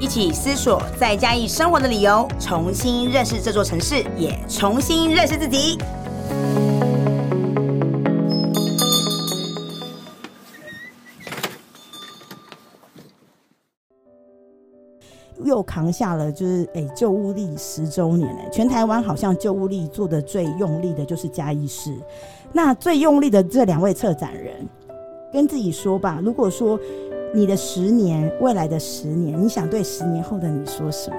一起思索在嘉义生活的理由，重新认识这座城市，也重新认识自己。又扛下了，就是诶旧物力十周年诶，全台湾好像旧物力做的最用力的就是嘉义市，那最用力的这两位策展人。跟自己说吧，如果说你的十年，未来的十年，你想对十年后的你说什么？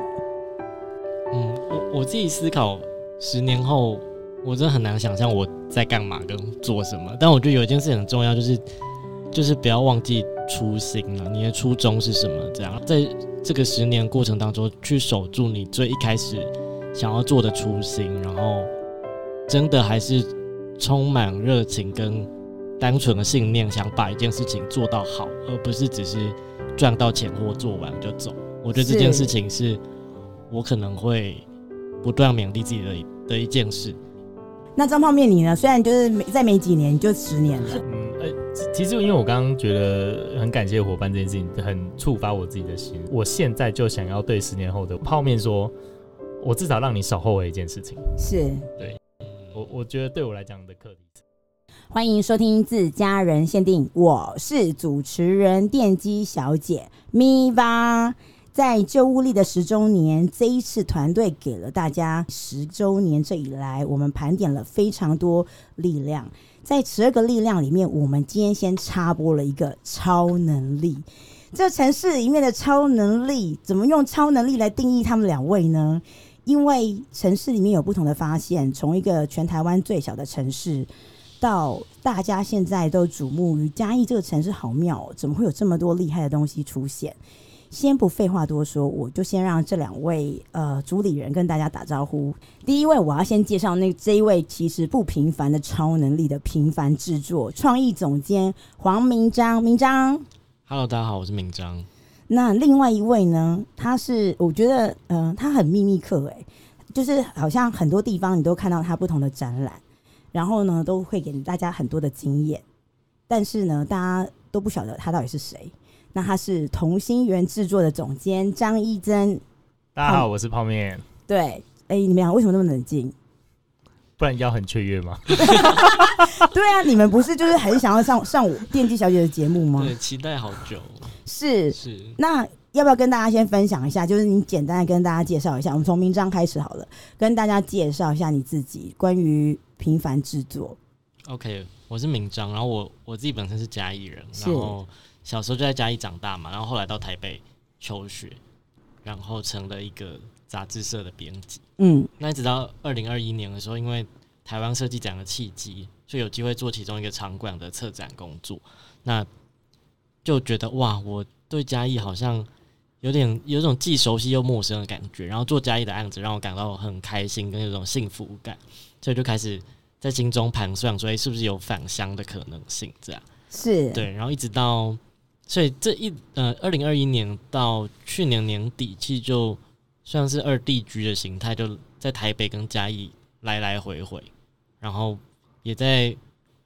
嗯，我我自己思考，十年后我真的很难想象我在干嘛跟做什么。但我觉得有一件事很重要，就是就是不要忘记初心了，你的初衷是什么？这样，在这个十年过程当中，去守住你最一开始想要做的初心，然后真的还是充满热情跟。单纯的信念，想把一件事情做到好，而不是只是赚到钱或做完就走。我觉得这件事情是我可能会不断勉励自己的的一件事。那张泡面你呢？虽然就是没再没几年就十年了。嗯，呃，其实因为我刚刚觉得很感谢伙伴这件事情，很触发我自己的心。我现在就想要对十年后的泡面说，我至少让你少后悔一件事情。是，对我我觉得对我来讲的课题。欢迎收听自家人限定，我是主持人电机小姐咪吧。在旧物力的十周年，这一次团队给了大家十周年这以来，我们盘点了非常多力量。在十二个力量里面，我们今天先插播了一个超能力。这城市里面的超能力，怎么用超能力来定义他们两位呢？因为城市里面有不同的发现，从一个全台湾最小的城市。到大家现在都瞩目于嘉义这个城市好妙哦，怎么会有这么多厉害的东西出现？先不废话多说，我就先让这两位呃主理人跟大家打招呼。第一位，我要先介绍那这一位其实不平凡的超能力的平凡制作创意总监黄明章。明章。Hello，大家好，我是明章。那另外一位呢？他是我觉得嗯、呃，他很秘密客哎，就是好像很多地方你都看到他不同的展览。然后呢，都会给大家很多的经验，但是呢，大家都不晓得他到底是谁。那他是同心圆制作的总监张一真。大家好，我是泡面。对，哎，你们俩为什么那么冷静？不然要很雀跃吗？对啊，你们不是就是很想要上上我电机小姐的节目吗？对，期待好久。是是。那要不要跟大家先分享一下？就是你简单的跟大家介绍一下。我们从明章开始好了，跟大家介绍一下你自己，关于。平凡制作，OK，我是明章，然后我我自己本身是嘉义人，然后小时候就在嘉义长大嘛，然后后来到台北求学，然后成了一个杂志社的编辑，嗯，那一直到二零二一年的时候，因为台湾设计展的契机，所以有机会做其中一个场馆的策展工作，那就觉得哇，我对嘉义好像有点有种既熟悉又陌生的感觉，然后做嘉义的案子让我感到很开心跟有种幸福感。所以就开始在心中盘算，说是不是有返乡的可能性？这样是对，然后一直到，所以这一呃，二零二一年到去年年底，其实就算是二地居的形态，就在台北跟嘉义来来回回，然后也在，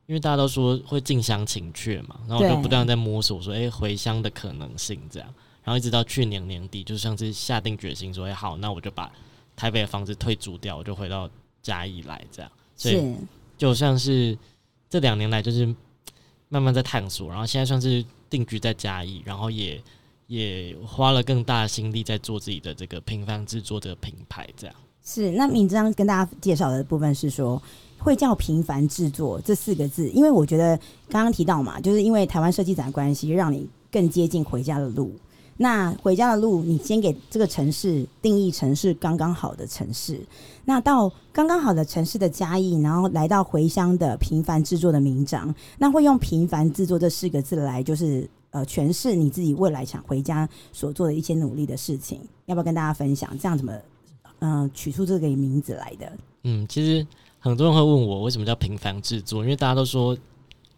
因为大家都说会近乡情怯嘛，然后我就不断在摸索说，哎、欸，回乡的可能性这样，然后一直到去年年底，就像是下定决心说，哎，好，那我就把台北的房子退租掉，我就回到。嘉义来这样，所以就像是这两年来就是 慢慢在探索，然后现在算是定居在嘉义，然后也也花了更大的心力在做自己的这个平凡制作的品牌这样。是，那敏章跟大家介绍的部分是说，会叫平凡制作这四个字，因为我觉得刚刚提到嘛，就是因为台湾设计展的关系，让你更接近回家的路。那回家的路，你先给这个城市定义成是刚刚好的城市。那到刚刚好的城市的嘉义，然后来到回乡的平凡制作的名章，那会用平凡制作这四个字来，就是呃诠释你自己未来想回家所做的一些努力的事情。要不要跟大家分享？这样怎么嗯、取出这个名字来的？嗯，其实很多人会问我为什么叫平凡制作，因为大家都说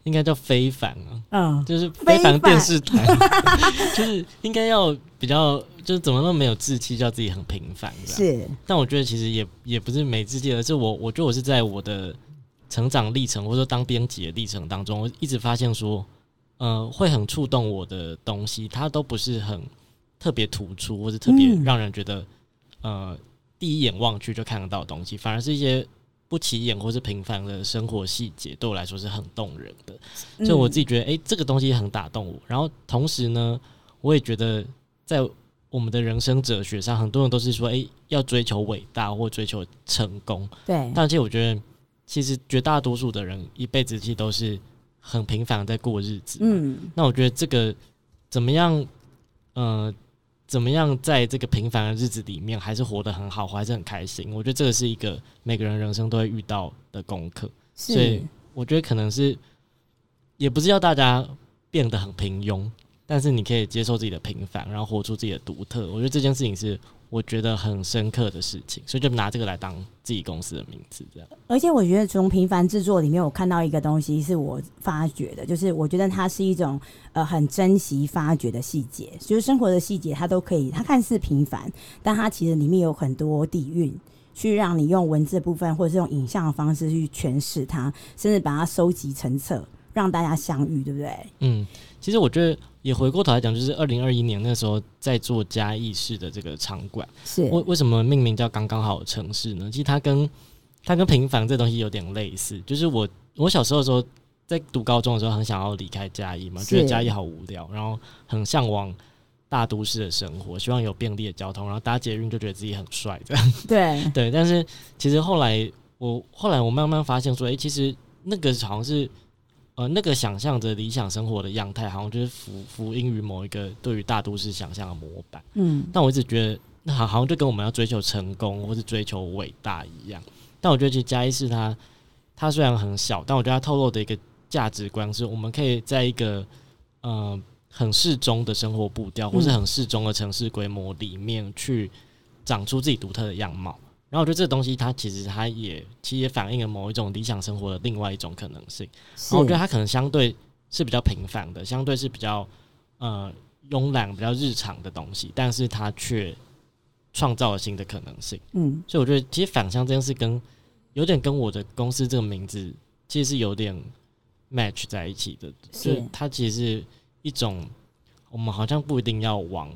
应该叫非凡啊，嗯，就是非凡电视台，就是应该要比较，就是怎么那么没有志气，叫自己很平凡的。是，但我觉得其实也也不是没志气，而是我我觉得我是在我的成长历程或者说当编辑的历程当中，我一直发现说，呃，会很触动我的东西，它都不是很特别突出，或是特别让人觉得、嗯、呃。第一眼望去就看得到的东西，反而是一些不起眼或是平凡的生活细节，对我来说是很动人的。所以我自己觉得，诶、欸，这个东西很打动我。然后同时呢，我也觉得，在我们的人生哲学上，很多人都是说，诶、欸，要追求伟大或追求成功。对。但其实我觉得，其实绝大多数的人一辈子其实都是很平凡的在过日子。嗯。那我觉得这个怎么样？呃。怎么样在这个平凡的日子里面，还是活得很好，还是很开心？我觉得这个是一个每个人人生都会遇到的功课。所以我觉得可能是，也不是要大家变得很平庸，但是你可以接受自己的平凡，然后活出自己的独特。我觉得这件事情是。我觉得很深刻的事情，所以就拿这个来当自己公司的名字，这样。而且我觉得从平凡制作里面，我看到一个东西是我发掘的，就是我觉得它是一种呃很珍惜发掘的细节，就是生活的细节，它都可以，它看似平凡，但它其实里面有很多底蕴，去让你用文字的部分或者是用影像的方式去诠释它，甚至把它收集成册，让大家相遇，对不对？嗯，其实我觉得。也回过头来讲，就是二零二一年那时候在做嘉义市的这个场馆，是为为什么命名叫刚刚好城市呢？其实它跟它跟平凡这东西有点类似。就是我我小时候的时候，在读高中的时候，很想要离开嘉义嘛，觉得嘉义好无聊，然后很向往大都市的生活，希望有便利的交通，然后搭捷运就觉得自己很帅，这样对 对。但是其实后来我后来我慢慢发现说，哎、欸，其实那个好像是。呃，那个想象着理想生活的样态，好像就是服服膺于某一个对于大都市想象的模板。嗯，但我一直觉得，那好好像就跟我们要追求成功或是追求伟大一样。但我觉得，其实嘉义市它，它虽然很小，但我觉得它透露的一个价值观是，我们可以在一个呃很适中的生活步调，或是很适中的城市规模里面，去长出自己独特的样貌。然后我觉得这个东西，它其实它也其实也反映了某一种理想生活的另外一种可能性。然后我觉得它可能相对是比较平凡的，相对是比较呃慵懒、比较日常的东西，但是它却创造了新的可能性。嗯，所以我觉得其实返乡这件事跟有点跟我的公司这个名字其实是有点 match 在一起的。是它其实是一种我们好像不一定要往。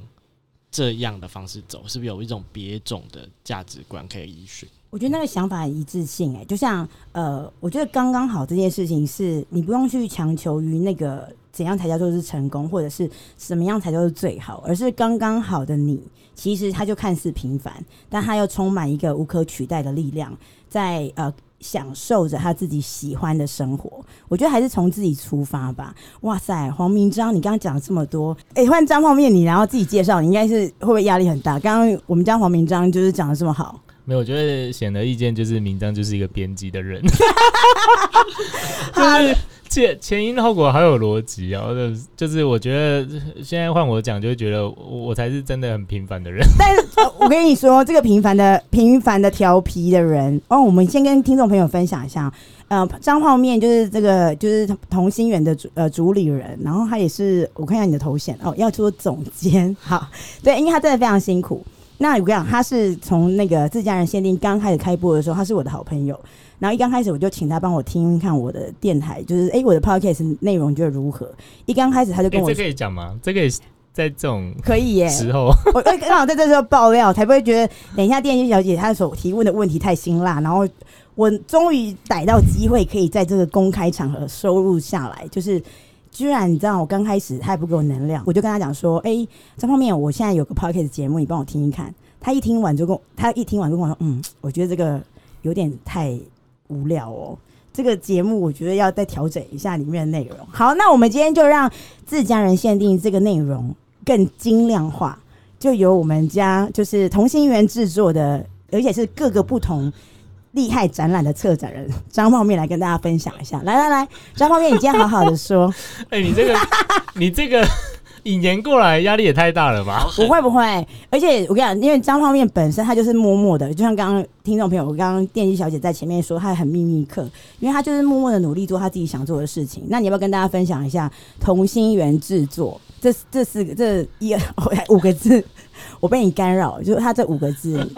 这样的方式走，是不是有一种别种的价值观可以依循？我觉得那个想法很一致性，哎，就像呃，我觉得刚刚好这件事情是你不用去强求于那个怎样才叫做是成功，或者是什么样才叫做最好，而是刚刚好的你，其实它就看似平凡，但它又充满一个无可取代的力量，在呃。享受着他自己喜欢的生活，我觉得还是从自己出发吧。哇塞，黄明章，你刚刚讲了这么多，哎、欸，换张泡面，你然后自己介绍，你应该是会不会压力很大？刚刚我们家黄明章就是讲的这么好，没有，我觉得显而易见就是明章就是一个编辑的人，就是。前 前因后果好有逻辑啊！就是就是，我觉得现在换我讲，就会觉得我，我才是真的很平凡的人。但是，我跟你说，这个平凡的、平凡的调皮的人哦，我们先跟听众朋友分享一下。呃，张泡面就是这个，就是同心圆的主呃主理人，然后他也是，我看一下你的头衔哦，要做总监。好，对，因为他真的非常辛苦。那我跟你讲，他是从那个自家人限定刚开始开播的时候，他是我的好朋友。然后一刚开始我就请他帮我听看我的电台，就是哎、欸、我的 podcast 内容觉得如何？一刚开始他就跟我说，这可以讲吗？这可以在这种可以耶时候，我刚好在这时候爆料，才不会觉得等一下电机小姐她所提问的问题太辛辣。然后我终于逮到机会，可以在这个公开场合收录下来，就是居然你知道我刚开始他也不给我能量，我就跟他讲说，哎、欸，这方面我现在有个 podcast 节目，你帮我听一看。他一听完就跟我，他一听完就跟我说，嗯，我觉得这个有点太。无聊哦，这个节目我觉得要再调整一下里面的内容。好，那我们今天就让自家人限定这个内容更精量化，就由我们家就是同心圆制作的，而且是各个不同厉害展览的策展人张泡面来跟大家分享一下。来来来，张泡面，你今天好好的说。哎、你这个，你这个。引言过来，压力也太大了吧？不会不会，而且我跟你讲，因为张泡面本身他就是默默的，就像刚刚听众朋友，我刚刚电机小姐在前面说，她很秘密客，因为她就是默默的努力做她自己想做的事情。那你要不要跟大家分享一下同心圆制作？这这四个这一五个字，我被你干扰，就是他这五个字，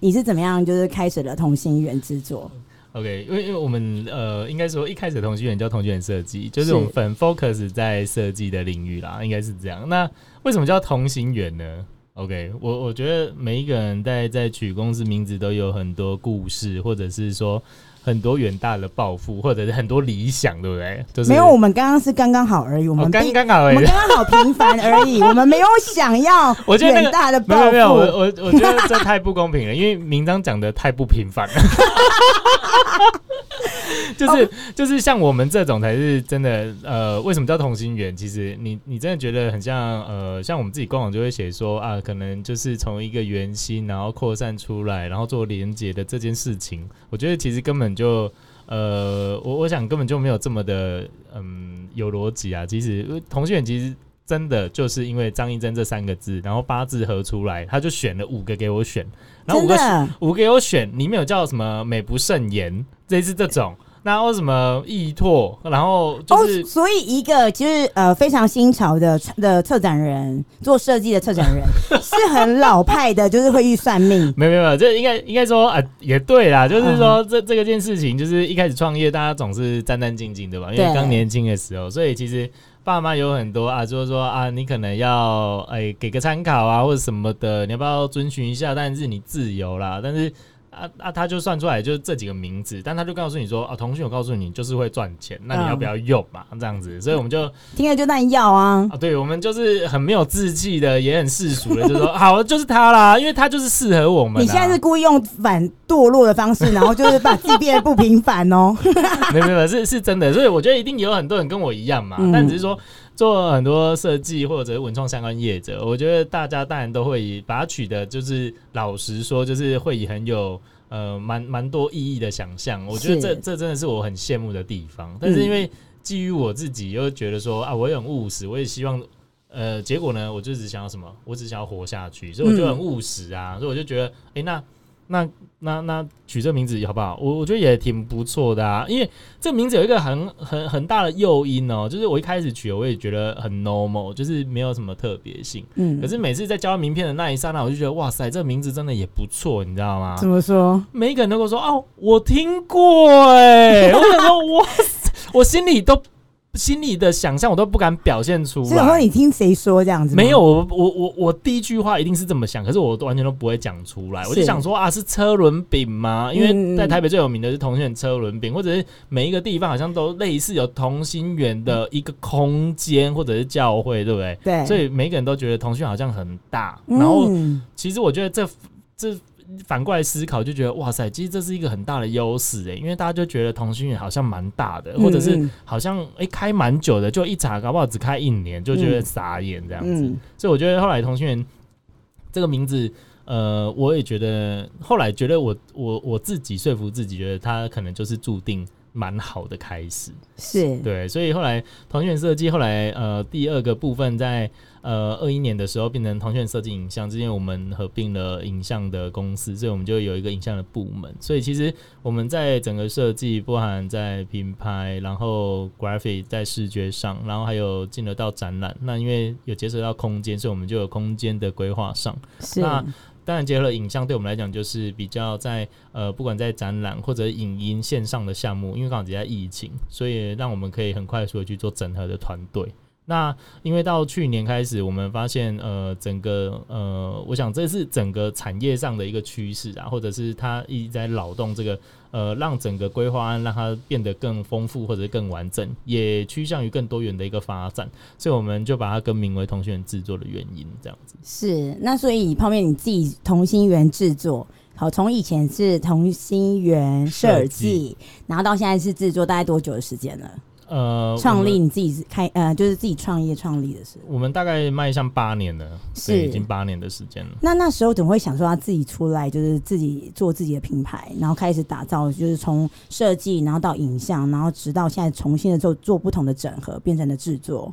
你是怎么样就是开始了同心圆制作？OK，因为因为我们呃，应该说一开始同心圆叫同心圆设计，就是我们很 focus 在设计的领域啦，应该是这样。那为什么叫同心圆呢？OK，我我觉得每一个人在在取公司名字都有很多故事，或者是说。很多远大的抱负，或者是很多理想，对不对？就是、没有，我们刚刚是刚刚好而已。我们刚刚好而已，我们刚刚好平凡而已。我们没有想要远大的抱负。没有，我我我觉得这太不公平了，因为明章讲的太不平凡了。就是就是像我们这种才是真的。呃，为什么叫同心圆？其实你你真的觉得很像呃，像我们自己官网就会写说啊，可能就是从一个圆心，然后扩散出来，然后做连接的这件事情。我觉得其实根本。就呃，我我想根本就没有这么的嗯有逻辑啊。其实同心圆其实真的就是因为张一真这三个字，然后八字合出来，他就选了五个给我选，然后五个五个给我选，里面有叫什么美不胜言，这是这种。然后什么易拓？然后就是、哦，所以一个就是呃非常新潮的的策展人，做设计的策展人 是很老派的，就是会预算命。没有没有，这应该应该说啊，也对啦，就是说这这个件事情，就是一开始创业，大家总是战战兢兢的吧，因为刚年轻的时候，所以其实爸妈有很多啊，就是说啊，你可能要哎给个参考啊，或者什么的，你要不要遵循一下？但是你自由啦，但是。啊啊！他就算出来就是这几个名字，但他就告诉你说啊，腾讯我告诉你就是会赚钱，那你要不要用嘛？嗯、这样子，所以我们就听了就那要啊啊！对，我们就是很没有志气的，也很世俗的，就说好，就是他啦，因为他就是适合我们。你现在是故意用反堕落的方式，然后就是把自己变得不平凡哦。没有没有，是是真的，所以我觉得一定有很多人跟我一样嘛，嗯、但只是说。做很多设计或者文创相关业者，我觉得大家当然都会以把它取的，就是老实说，就是会以很有呃蛮蛮多意义的想象。我觉得这这真的是我很羡慕的地方。但是因为基于我自己又觉得说啊，我也很务实，我也希望呃结果呢，我就只想要什么，我只想要活下去，所以我就很务实啊，所以我就觉得，哎那。那那那取这名字好不好？我我觉得也挺不错的啊，因为这个名字有一个很很很大的诱因哦，就是我一开始取，我也觉得很 normal，就是没有什么特别性。嗯，可是每次在交换名片的那一刹那，我就觉得哇塞，这个名字真的也不错，你知道吗？怎么说？每一个人都跟我说哦，我听过哎、欸，我想说哇塞，我心里都。心里的想象我都不敢表现出来。所以说你听谁说这样子？没有，我我我我第一句话一定是这么想，可是我完全都不会讲出来。我就想说啊，是车轮饼吗？因为在台北最有名的是同心圆车轮饼，或者是每一个地方好像都类似有同心圆的一个空间或者是教会，对不对？对。所以每个人都觉得同心圆好像很大。然后其实我觉得这这。反过来思考，就觉得哇塞，其实这是一个很大的优势诶，因为大家就觉得同心圆好像蛮大的，或者是好像诶、欸、开蛮久的，就一查搞不好只开一年，就觉得傻眼这样子。所以我觉得后来同心圆这个名字，呃，我也觉得后来觉得我我我自己说服自己，觉得它可能就是注定蛮好的开始。是对，所以后来同心圆设计后来呃第二个部分在。呃，二一年的时候变成腾讯设计影像，之前我们合并了影像的公司，所以我们就有一个影像的部门。所以其实我们在整个设计，包含在品牌，然后 graphic 在视觉上，然后还有进得到展览。那因为有结合到空间，所以我们就有空间的规划上。是。那当然结合了影像，对我们来讲就是比较在呃，不管在展览或者影音线上的项目，因为刚好在疫情，所以让我们可以很快速的去做整合的团队。那因为到去年开始，我们发现，呃，整个呃，我想这是整个产业上的一个趋势啊，或者是它一直在扰动这个，呃，让整个规划案让它变得更丰富或者更完整，也趋向于更多元的一个发展，所以我们就把它更名为同心圆制作的原因，这样子。是，那所以泡面你自己同心圆制作，好，从以前是同心圆设计，然后到现在是制作，大概多久的时间了？呃，创立你自己开呃，就是自己创业创立的时候，我们大概迈向八年了，是已经八年的时间了。那那时候怎么会想说要自己出来，就是自己做自己的品牌，然后开始打造，就是从设计，然后到影像，然后直到现在重新的做做不同的整合，变成了制作。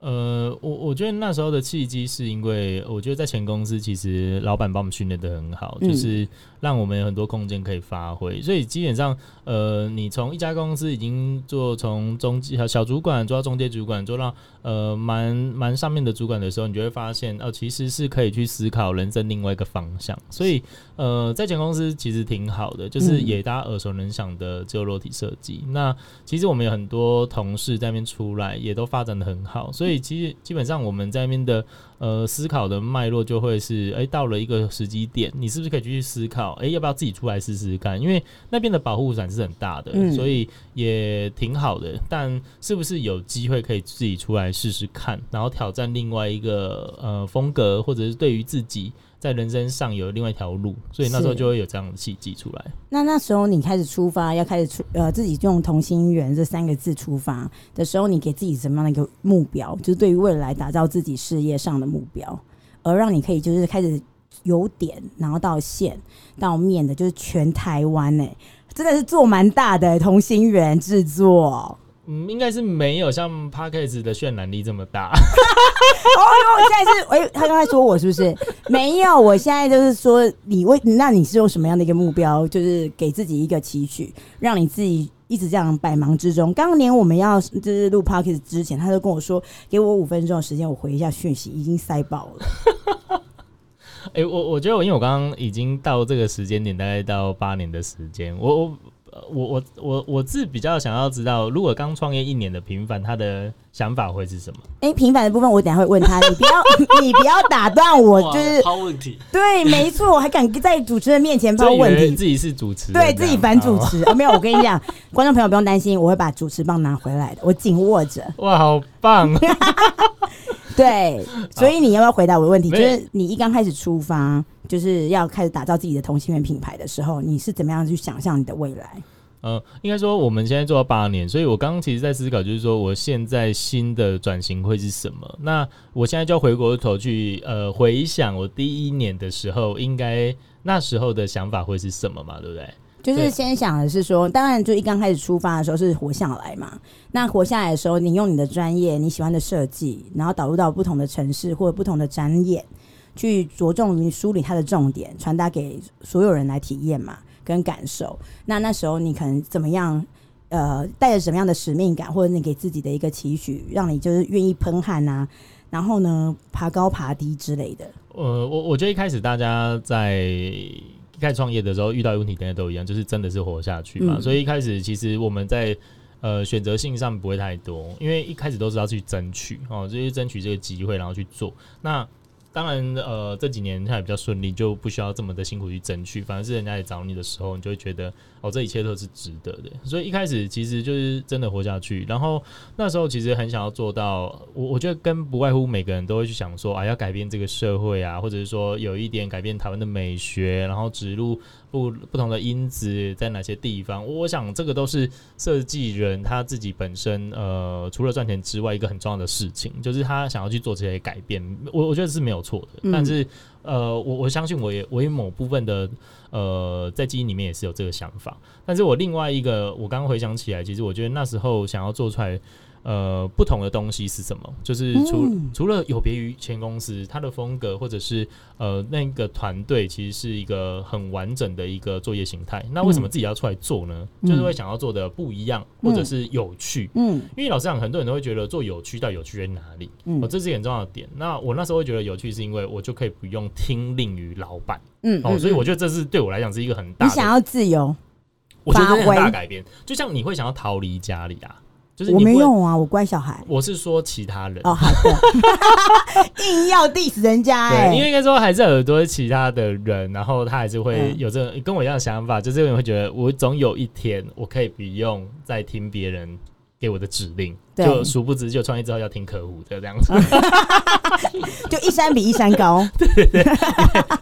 呃，我我觉得那时候的契机是因为，我觉得在前公司其实老板把我们训练的很好，嗯、就是让我们有很多空间可以发挥。所以基本上，呃，你从一家公司已经做从中小小主管做到中介主管，做到呃蛮蛮上面的主管的时候，你就会发现哦、呃，其实是可以去思考人生另外一个方向。所以呃，在前公司其实挺好的，就是也大家耳熟能详的自由落体设计。嗯、那其实我们有很多同事在那边出来，也都发展的很好，所以其实基本上我们在那边的呃思考的脉络就会是，哎、欸，到了一个时机点，你是不是可以继续思考，哎、欸，要不要自己出来试试看？因为那边的保护伞是很大的，嗯、所以也挺好的。但是不是有机会可以自己出来试试看，然后挑战另外一个呃风格，或者是对于自己？在人生上有另外一条路，所以那时候就会有这样的契机出来。那那时候你开始出发，要开始出呃自己用同心圆这三个字出发的时候，你给自己什么样的一个目标？就是对于未来打造自己事业上的目标，而让你可以就是开始由点，然后到线到面的，就是全台湾呢、欸，真的是做蛮大的同心圆制作。嗯，应该是没有像 Podcast 的渲染力这么大。哦哟，现在是哎，他刚才说我是不是 没有？我现在就是说你为，那你是用什么样的一个目标？就是给自己一个期许，让你自己一直这样百忙之中。刚刚连我们要就是录 Podcast 之前，他就跟我说，给我五分钟的时间，我回一下讯息，已经塞爆了。哎、欸，我我觉得我因为我刚刚已经到这个时间点，大概到八年的时间，我我。我我我我自比较想要知道，如果刚创业一年的平凡，他的想法会是什么？哎、欸，平凡的部分我等下会问他，你不要 你不要打断我，就是抛问题。对，没错，我还敢在主持人面前抛问题，自己是主持人，对自己反主持啊？没有，我跟你讲，观众朋友不用担心，我会把主持棒拿回来的，我紧握着。哇，好棒！对，所以你要不要回答我的问题？就是你一刚开始出发，就是要开始打造自己的同性恋品牌的时候，你是怎么样去想象你的未来？呃，应该说我们现在做到八年，所以我刚刚其实在思考，就是说我现在新的转型会是什么？那我现在就要回过头去，呃，回想我第一年的时候，应该那时候的想法会是什么嘛？对不对？就是先想的是说，当然就一刚开始出发的时候是活下来嘛。那活下来的时候，你用你的专业、你喜欢的设计，然后导入到不同的城市或者不同的展演，去着重于梳理它的重点，传达给所有人来体验嘛。跟感受，那那时候你可能怎么样？呃，带着什么样的使命感，或者你给自己的一个期许，让你就是愿意喷汗啊，然后呢，爬高爬低之类的。呃，我我觉得一开始大家在一开始创业的时候遇到的问题，大家都一样，就是真的是活下去嘛。嗯、所以一开始其实我们在呃选择性上不会太多，因为一开始都是要去争取哦，就是争取这个机会，然后去做那。当然，呃，这几年它也比较顺利，就不需要这么的辛苦去争取。反而是人家来找你的时候，你就会觉得，哦，这一切都是值得的。所以一开始其实就是真的活下去。然后那时候其实很想要做到，我我觉得跟不外乎每个人都会去想说，啊，要改变这个社会啊，或者是说有一点改变台湾的美学，然后植入。不不同的因子在哪些地方？我想这个都是设计人他自己本身呃，除了赚钱之外，一个很重要的事情，就是他想要去做这些改变。我我觉得是没有错的，嗯、但是呃，我我相信我也我也某部分的呃，在基因里面也是有这个想法。但是我另外一个，我刚刚回想起来，其实我觉得那时候想要做出来。呃，不同的东西是什么？就是除、嗯、除了有别于前公司，它的风格或者是呃那个团队，其实是一个很完整的一个作业形态。那为什么自己要出来做呢？嗯、就是会想要做的不一样，或者是有趣。嗯，因为老实讲，很多人都会觉得做有趣，到底有趣在哪里？嗯，哦，这是个很重要的点。那我那时候会觉得有趣，是因为我就可以不用听令于老板。嗯，哦，所以我觉得这是对我来讲是一个很大的。你想要自由，我觉得很大改变。就像你会想要逃离家里啊。就是我没用啊，我乖小孩。我是说其他人哦，好的，硬要 diss 人家哎、欸，因为应该说还是有很多其他的人，然后他还是会有这种跟我一样的想法，嗯、就是会觉得我总有一天我可以不用再听别人。给我的指令，就殊不知就创业之后要听客户的这样子，就一山比一山高，对对对，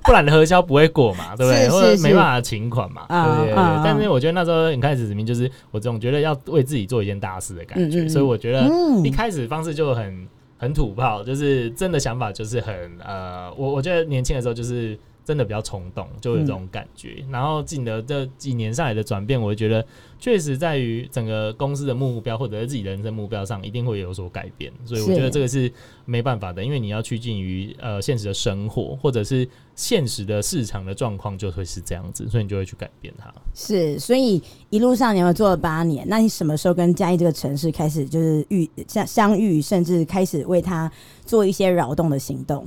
不然核销不会过嘛，对不对？是是是或者没办法请款嘛，对对？对。嗯、但是我觉得那时候一开始指明就是我总觉得要为自己做一件大事的感觉，嗯嗯嗯，所以我觉得一开始方式就很很土炮，就是真的想法就是很呃，我我觉得年轻的时候就是。真的比较冲动，就有这种感觉。嗯、然后进的这几年上来的转变，我觉得确实在于整个公司的目标或者是自己人生目标上，一定会有所改变。所以我觉得这个是没办法的，因为你要趋近于呃现实的生活，或者是现实的市场的状况，就会是这样子，所以你就会去改变它。是，所以一路上你们做了八年，那你什么时候跟嘉义这个城市开始就是遇相相遇，甚至开始为他做一些扰动的行动？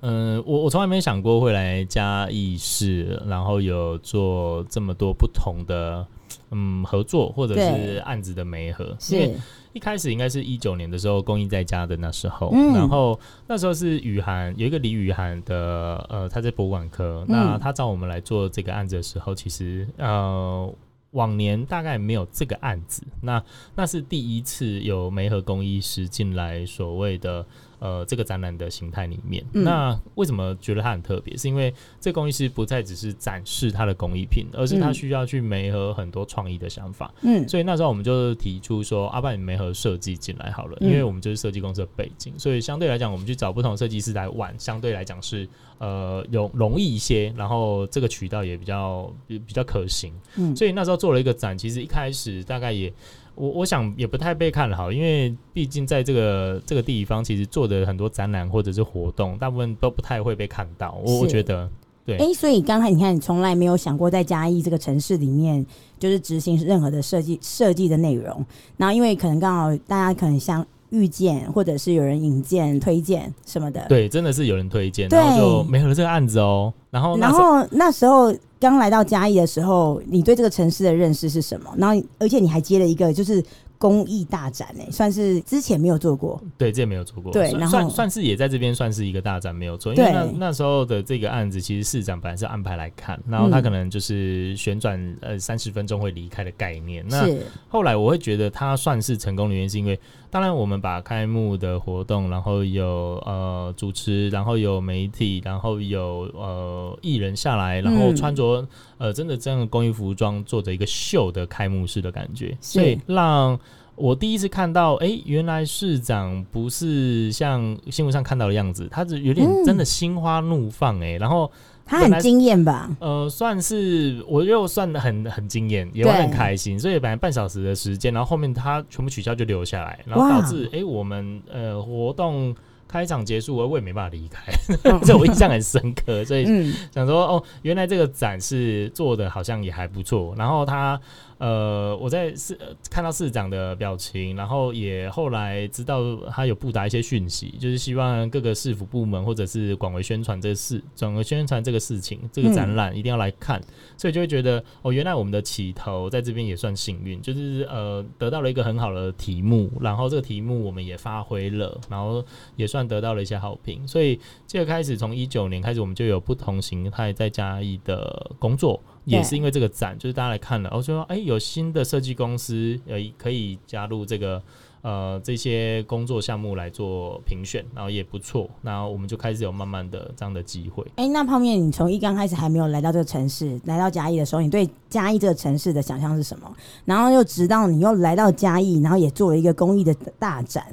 嗯，我我从来没想过会来嘉义市，然后有做这么多不同的嗯合作或者是案子的媒合。因为一开始应该是一九年的时候，公益在家的那时候，嗯、然后那时候是雨涵有一个李雨涵的呃，他在博物馆科，那他找我们来做这个案子的时候，其实呃往年大概没有这个案子，那那是第一次有媒合公益师进来所谓的。呃，这个展览的形态里面，嗯、那为什么觉得它很特别？是因为这工艺师不再只是展示他的工艺品，而是他需要去媒合很多创意的想法。嗯，所以那时候我们就提出说，阿、啊、爸，你媒合设计进来好了，因为我们就是设计公司的背景，所以相对来讲，我们去找不同设计师来玩，相对来讲是呃有容易一些，然后这个渠道也比较比较可行。嗯，所以那时候做了一个展，其实一开始大概也。我我想也不太被看好，因为毕竟在这个这个地方，其实做的很多展览或者是活动，大部分都不太会被看到。我我觉得，对。哎、欸，所以刚才你看，你从来没有想过在嘉义这个城市里面，就是执行任何的设计设计的内容。然后，因为可能刚好大家可能相遇见，或者是有人引荐、推荐什么的。对，真的是有人推荐，然后就没合了这个案子哦。然后，然后那时候。刚来到嘉义的时候，你对这个城市的认识是什么？然后，而且你还接了一个就是公益大展，欸，算是之前没有做过。对，这也没有做过。对，然后算算是也在这边算是一个大展，没有做。因为那那时候的这个案子，其实市长本来是安排来看，然后他可能就是旋转呃三十分钟会离开的概念。那后来我会觉得他算是成功的原因，是因为。当然，我们把开幕的活动，然后有呃主持，然后有媒体，然后有呃艺人下来，然后穿着呃真的这样的公益服装，做着一个秀的开幕式的感觉，所以让我第一次看到，哎、欸，原来市长不是像新闻上看到的样子，他是有点真的心花怒放哎、欸，然后。他很惊艳吧？呃，算是，我又算的很很惊艳，也会很开心。所以本来半小时的时间，然后后面他全部取消就留下来，然后导致哎、欸，我们呃活动开场结束，我也没办法离开，这我印象很深刻。所以想说，哦，原来这个展示做的好像也还不错。然后他。呃，我在市看到市长的表情，然后也后来知道他有布达一些讯息，就是希望各个市府部门或者是广为宣传这个事，广为宣传这个事情，这个展览一定要来看，嗯、所以就会觉得哦，原来我们的起头在这边也算幸运，就是呃得到了一个很好的题目，然后这个题目我们也发挥了，然后也算得到了一些好评，所以这个开始从一九年开始，我们就有不同形态在嘉义的工作。也是因为这个展，就是大家来看了，我说，哎，有新的设计公司，呃，可以加入这个，呃，这些工作项目来做评选，然后也不错，然后我们就开始有慢慢的这样的机会。哎，那泡面，你从一刚开始还没有来到这个城市，来到嘉义的时候，你对嘉义这个城市的想象是什么？然后又直到你又来到嘉义，然后也做了一个公益的大展，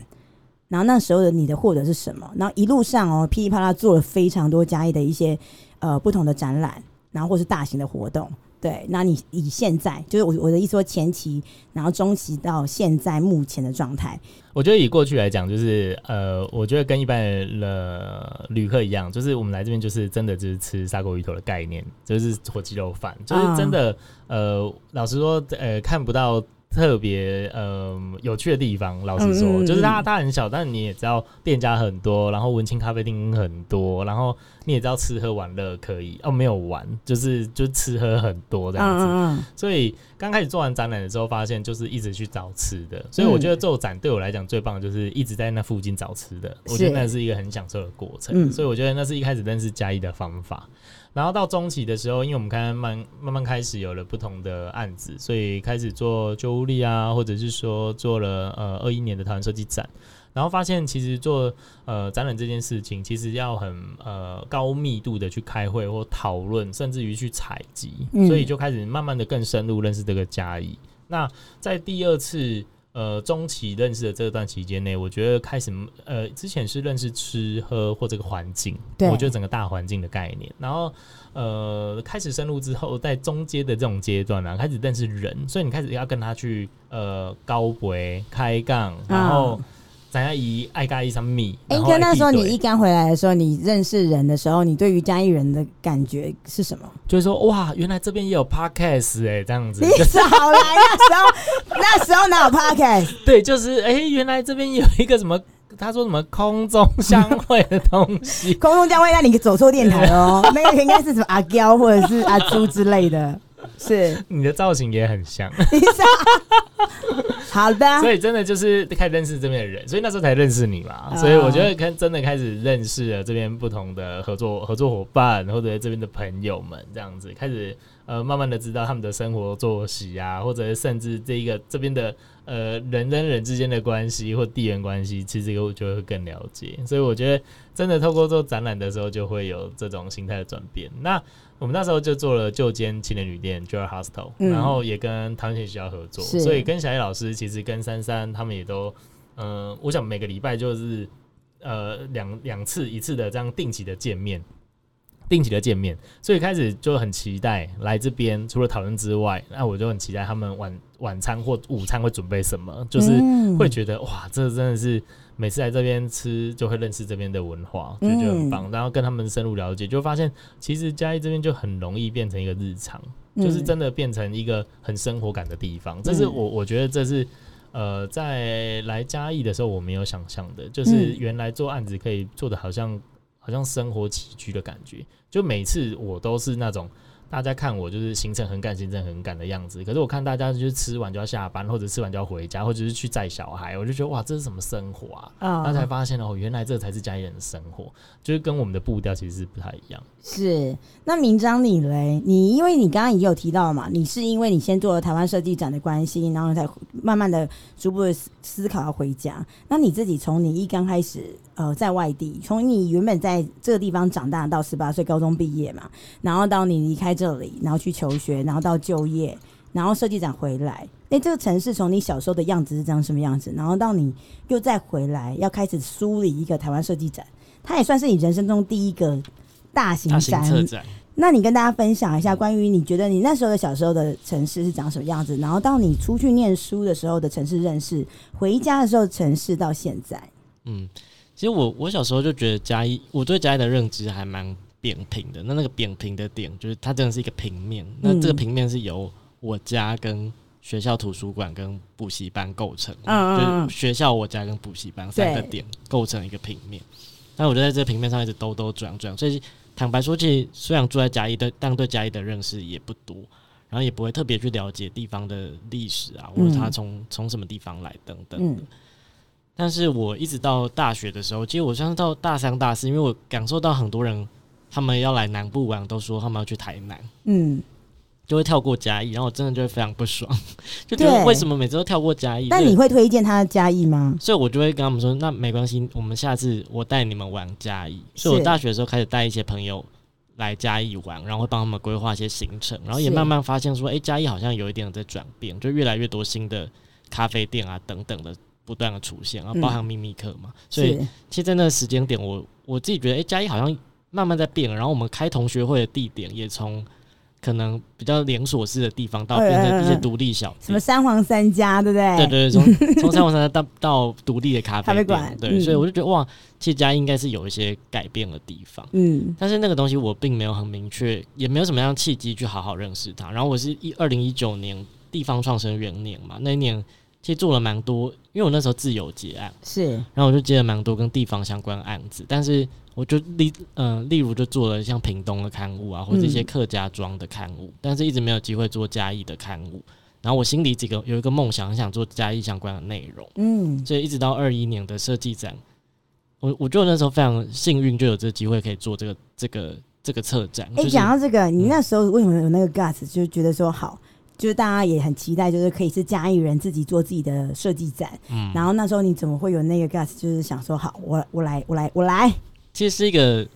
然后那时候的你的获得是什么？然后一路上哦，噼里啪啦做了非常多嘉义的一些呃不同的展览。然后或是大型的活动，对，那你以现在就是我我的意思说前期，然后中期到现在目前的状态，我觉得以过去来讲，就是呃，我觉得跟一般的旅客一样，就是我们来这边就是真的就是吃砂锅鱼头的概念，就是火鸡肉饭，就是真的、嗯、呃，老实说呃，看不到。特别呃有趣的地方，老实说，嗯嗯、就是它它很小，但是你也知道店家很多，然后文青咖啡厅很多，然后你也知道吃喝玩乐可以哦，没有玩，就是就吃喝很多这样子。嗯嗯、所以刚开始做完展览的时候，发现就是一直去找吃的，所以我觉得做展对我来讲最棒的就是一直在那附近找吃的，我觉得那是一个很享受的过程。嗯、所以我觉得那是一开始认识嘉义的方法。然后到中期的时候，因为我们看慢慢慢开始有了不同的案子，所以开始做旧物力啊，或者是说做了呃二一年的台湾设计展，然后发现其实做呃展览这件事情，其实要很呃高密度的去开会或讨论，甚至于去采集，所以就开始慢慢的更深入认识这个嘉义。那在第二次呃中期认识的这段期间内，我觉得开始呃之前是认识吃喝或这个环境，对我觉得整个大环境的概念，然后呃开始深入之后，在中间的这种阶段呢、啊，开始认识人，所以你开始要跟他去呃高维开杠，然后。嗯大家以爱咖一上米。哎，哥，那时候你一刚回来的时候，你认识人的时候，你对于嘉义人的感觉是什么？就是说，哇，原来这边也有 podcast 哎、欸，这样子。你少来，那时候那时候哪有 podcast？对，就是哎、欸，原来这边有一个什么，他说什么空中相会的东西，空中相会，那你走错电台哦。那个应该是什么阿娇或者是阿朱之类的。是，你的造型也很像。好的，所以真的就是开始认识这边的人，所以那时候才认识你嘛。所以我觉得开真的开始认识了这边不同的合作合作伙伴，或者这边的朋友们，这样子开始呃慢慢的知道他们的生活作息啊，或者甚至这一个这边的呃人跟人之间的关系或地缘关系，其实这个我就会更了解。所以我觉得真的透过做展览的时候，就会有这种心态的转变。那我们那时候就做了旧间青年旅店 Joy Hostel，嗯、然后也跟台湾学校合作，所以跟小叶老师其实跟珊珊他们也都，嗯、呃，我想每个礼拜就是呃两两次一次的这样定期的见面，定期的见面，所以开始就很期待来这边，除了讨论之外，那我就很期待他们晚晚餐或午餐会准备什么，就是会觉得、嗯、哇，这真的是。每次来这边吃，就会认识这边的文化，就觉得很棒。然后跟他们深入了解，就发现其实嘉义这边就很容易变成一个日常，就是真的变成一个很生活感的地方。这是我我觉得这是呃，在来嘉义的时候我没有想象的，就是原来做案子可以做的好像好像生活起居的感觉。就每次我都是那种。大家看我就是行程很赶，行程很赶的样子。可是我看大家就是吃完就要下班，或者吃完就要回家，或者是去载小孩，我就觉得哇，这是什么生活啊？然后才发现哦，原来这才是家里人的生活，就是跟我们的步调其实是不太一样。是，那明章你嘞？你因为你刚刚也有提到嘛，你是因为你先做了台湾设计展的关系，然后才慢慢的逐步的思考要回家。那你自己从你一刚开始。呃，在外地，从你原本在这个地方长大到十八岁高中毕业嘛，然后到你离开这里，然后去求学，然后到就业，然后设计展回来，哎，这个城市从你小时候的样子是长什么样子？然后到你又再回来，要开始梳理一个台湾设计展，它也算是你人生中第一个大型展。展那你跟大家分享一下，关于你觉得你那时候的小时候的城市是长什么样子？然后到你出去念书的时候的城市认识，回家的时候的城市到现在，嗯。其实我我小时候就觉得嘉义，我对嘉义的认知还蛮扁平的。那那个扁平的点，就是它真的是一个平面。那这个平面是由我家跟学校图书馆跟补习班构成，嗯，就是学校、我家跟补习班三个点构成一个平面。那我就在这个平面上一直兜兜转转。所以坦白说，其实虽然住在嘉义的，但对嘉义的认识也不多，然后也不会特别去了解地方的历史啊，或者他从从什么地方来等等的。但是我一直到大学的时候，其实我像是到大三、大四，因为我感受到很多人他们要来南部玩，都说他们要去台南，嗯，就会跳过嘉义，然后我真的就会非常不爽，就觉得为什么每次都跳过嘉义？但你会推荐他的嘉义吗？所以我就会跟他们说，那没关系，我们下次我带你们玩嘉义。所以我大学的时候开始带一些朋友来嘉义玩，然后会帮他们规划一些行程，然后也慢慢发现说，哎，嘉义好像有一点在转变，就越来越多新的咖啡店啊等等的。不断的出现，然后包含秘密课嘛，嗯、所以其实在那个时间点我，我我自己觉得，哎、欸，嘉义好像慢慢在变了。然后我们开同学会的地点也从可能比较连锁式的地方，到变成一些独立小店，什么三皇三家，对不对？对对对，从从三皇三家到到独立的咖啡店，啡对，嗯、所以我就觉得哇，其实嘉义应该是有一些改变的地方。嗯，但是那个东西我并没有很明确，也没有什么样契机去好好认识它。然后我是一二零一九年地方创生元年嘛，那一年。其实做了蛮多，因为我那时候自由接案，是，然后我就接了蛮多跟地方相关案子，但是我就例嗯、呃，例如就做了像屏东的刊物啊，或者一些客家庄的刊物，嗯、但是一直没有机会做嘉义的刊物。然后我心里几个有一个梦想，很想做嘉义相关的内容，嗯，所以一直到二一年的设计展，我我觉得那时候非常幸运，就有这个机会可以做这个这个这个策展。哎、就是，讲到这个，你那时候为什么有那个 guts，就觉得说好？就是大家也很期待，就是可以是嘉义人自己做自己的设计展。嗯，然后那时候你怎么会有那个 guts？就是想说，好，我我来，我来，我来。其实是一个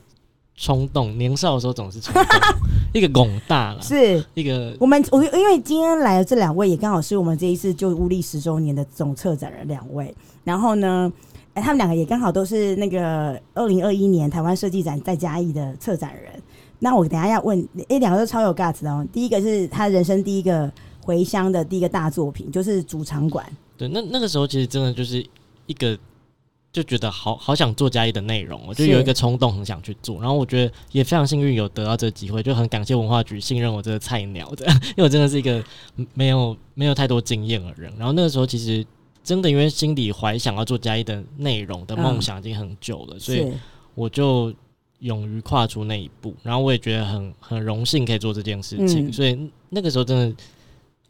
冲动，年少的时候总是冲动。一个拱大了，是一个我们我因为今天来的这两位也刚好是我们这一次就乌力十周年的总策展人两位，然后呢，哎，他们两个也刚好都是那个二零二一年台湾设计展在嘉义的策展人。那我等下要问，哎，两个都超有 guts 的哦。第一个是他人生第一个回乡的第一个大作品，就是主场馆。对，那那个时候其实真的就是一个。就觉得好好想做嘉义的内容，我就有一个冲动，很想去做。然后我觉得也非常幸运有得到这个机会，就很感谢文化局信任我这个菜鸟的，因为我真的是一个没有没有太多经验的人。然后那个时候其实真的因为心里怀想要做嘉义的内容的梦想已经很久了，所以我就勇于跨出那一步。然后我也觉得很很荣幸可以做这件事情，所以那个时候真的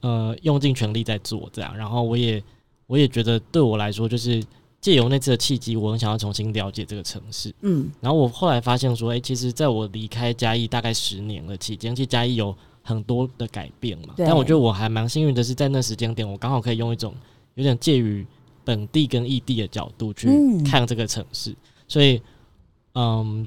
呃用尽全力在做这样。然后我也我也觉得对我来说就是。借由那次的契机，我很想要重新了解这个城市。嗯，然后我后来发现说，哎、欸，其实在我离开嘉义大概十年了期间，其实嘉义有很多的改变嘛。但我觉得我还蛮幸运的是，在那时间点，我刚好可以用一种有点介于本地跟异地的角度去看这个城市。所以，嗯，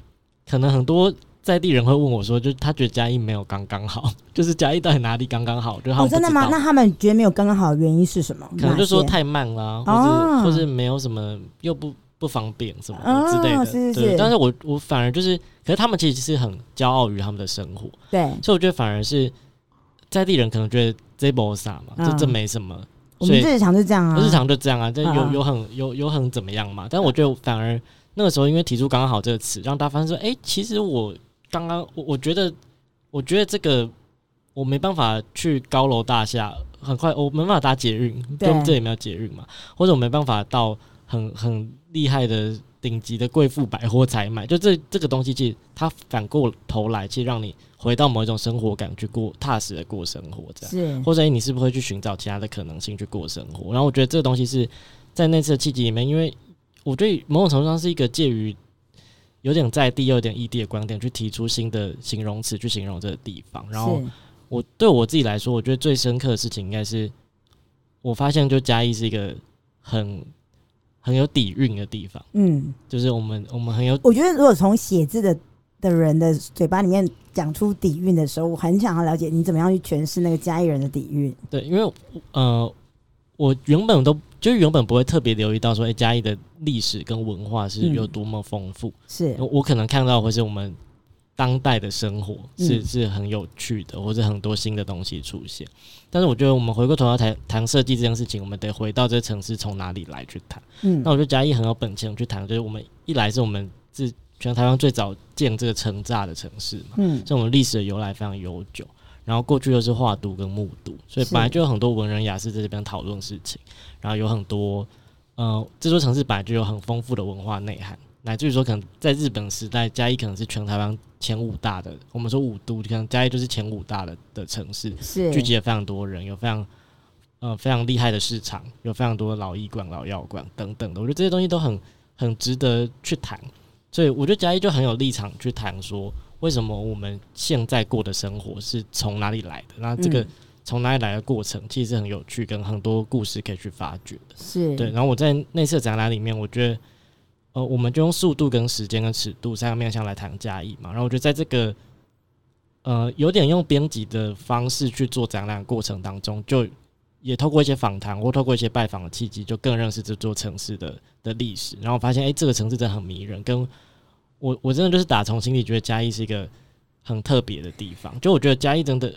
可能很多。在地人会问我说：“就是他觉得嘉义没有刚刚好，就是嘉义到底哪里刚刚好？”就他们、哦、真的吗？那他们觉得没有刚刚好的原因是什么？可能就说太慢啦，或者、哦、或是没有什么又不不方便什么之类的。哦、是是是对，但是我我反而就是，可是他们其实是很骄傲于他们的生活。对，所以我觉得反而是在地人可能觉得这波啥嘛，这、嗯、这没什么。我们日常就这样啊，日常就这样啊，这有有很有有很怎么样嘛？但我觉得反而那个时候，因为提出“刚刚好”这个词，让大家发现说：“哎、欸，其实我。”刚刚我我觉得，我觉得这个我没办法去高楼大厦，很快我没办法搭捷运，对，这里没有捷运嘛，或者我没办法到很很厉害的顶级的贵妇百货才买，就这这个东西，其实它反过头来，其实让你回到某一种生活感，去过踏实的过生活，这样，是，或者你是不是会去寻找其他的可能性去过生活？然后我觉得这个东西是在那次的契机里面，因为我对某种程度上是一个介于。有点在地，又有点异地的观点，去提出新的形容词去形容这个地方。然后我对我自己来说，我觉得最深刻的事情应该是，我发现就嘉义是一个很很有底蕴的地方。嗯，就是我们我们很有。我觉得如果从写字的的人的嘴巴里面讲出底蕴的时候，我很想要了解你怎么样去诠释那个嘉义人的底蕴。对，因为呃，我原本都。就原本不会特别留意到说，哎，嘉义的历史跟文化是有多么丰富。嗯、是我可能看到或是我们当代的生活是、嗯、是很有趣的，或者很多新的东西出现。但是我觉得我们回过头来谈谈设计这件事情，我们得回到这个城市从哪里来去谈。嗯，那我觉得嘉义很有本钱去谈，就是我们一来是我们自全台湾最早建这个城栅的城市嘛，嗯，所以我们历史的由来非常悠久。然后过去又是画都跟木都，所以本来就有很多文人雅士在这边讨论事情。然后有很多，呃，这座城市本来就有很丰富的文化内涵，乃至于说可能在日本时代，嘉义可能是全台湾前五大的。我们说五都，可能嘉义就是前五大的的城市，是聚集了非常多人，有非常呃非常厉害的市场，有非常多的老医馆、老药馆等等的。我觉得这些东西都很很值得去谈，所以我觉得嘉义就很有立场去谈说。为什么我们现在过的生活是从哪里来的？那这个从哪里来的过程，其实是很有趣，跟很多故事可以去发掘的。是对。然后我在那次展览里面，我觉得，呃，我们就用速度、跟时间、跟尺度三个面向来谈嘉义嘛。然后我觉得，在这个呃有点用编辑的方式去做展览过程当中，就也透过一些访谈或透过一些拜访的契机，就更认识这座城市的的历史。然后发现，哎、欸，这个城市真的很迷人，跟。我我真的就是打从心里觉得嘉义是一个很特别的地方，就我觉得嘉义真的，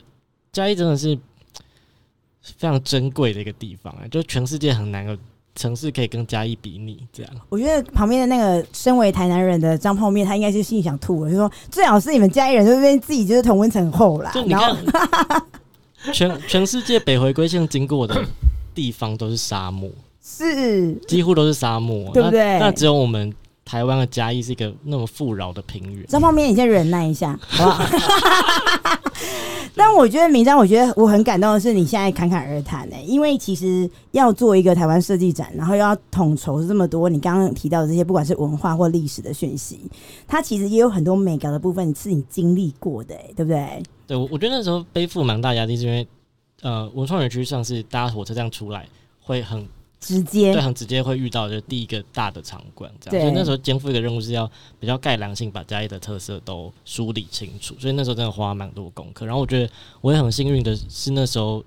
嘉义真的是非常珍贵的一个地方啊！就全世界很难有城市可以跟嘉义比拟这样。我觉得旁边的那个身为台南人的张泡面，他应该是心里想吐了，就说最好是你们嘉义人这边自己就是同温层厚啦。就你看，全全世界北回归线经过的地方都是沙漠，是几乎都是沙漠，对不对？那，那只有我们。台湾的嘉义是一个那么富饶的平原。这方面你先忍耐一下，好不好？但我觉得明章，我觉得我很感动的是你现在侃侃而谈呢，因为其实要做一个台湾设计展，然后又要统筹这么多你刚刚提到的这些，不管是文化或历史的讯息，它其实也有很多美感的部分是你经历过的，对不对？对，我我觉得那时候背负蛮大压力，是因为呃，文创园区上是搭火车这样出来会很直接对，很直接会遇到就是第一个大的场馆这样。所以那时候肩负一个任务是要比较概览性把嘉义的特色都梳理清楚，所以那时候真的花蛮多功课。然后我觉得我也很幸运的是那时候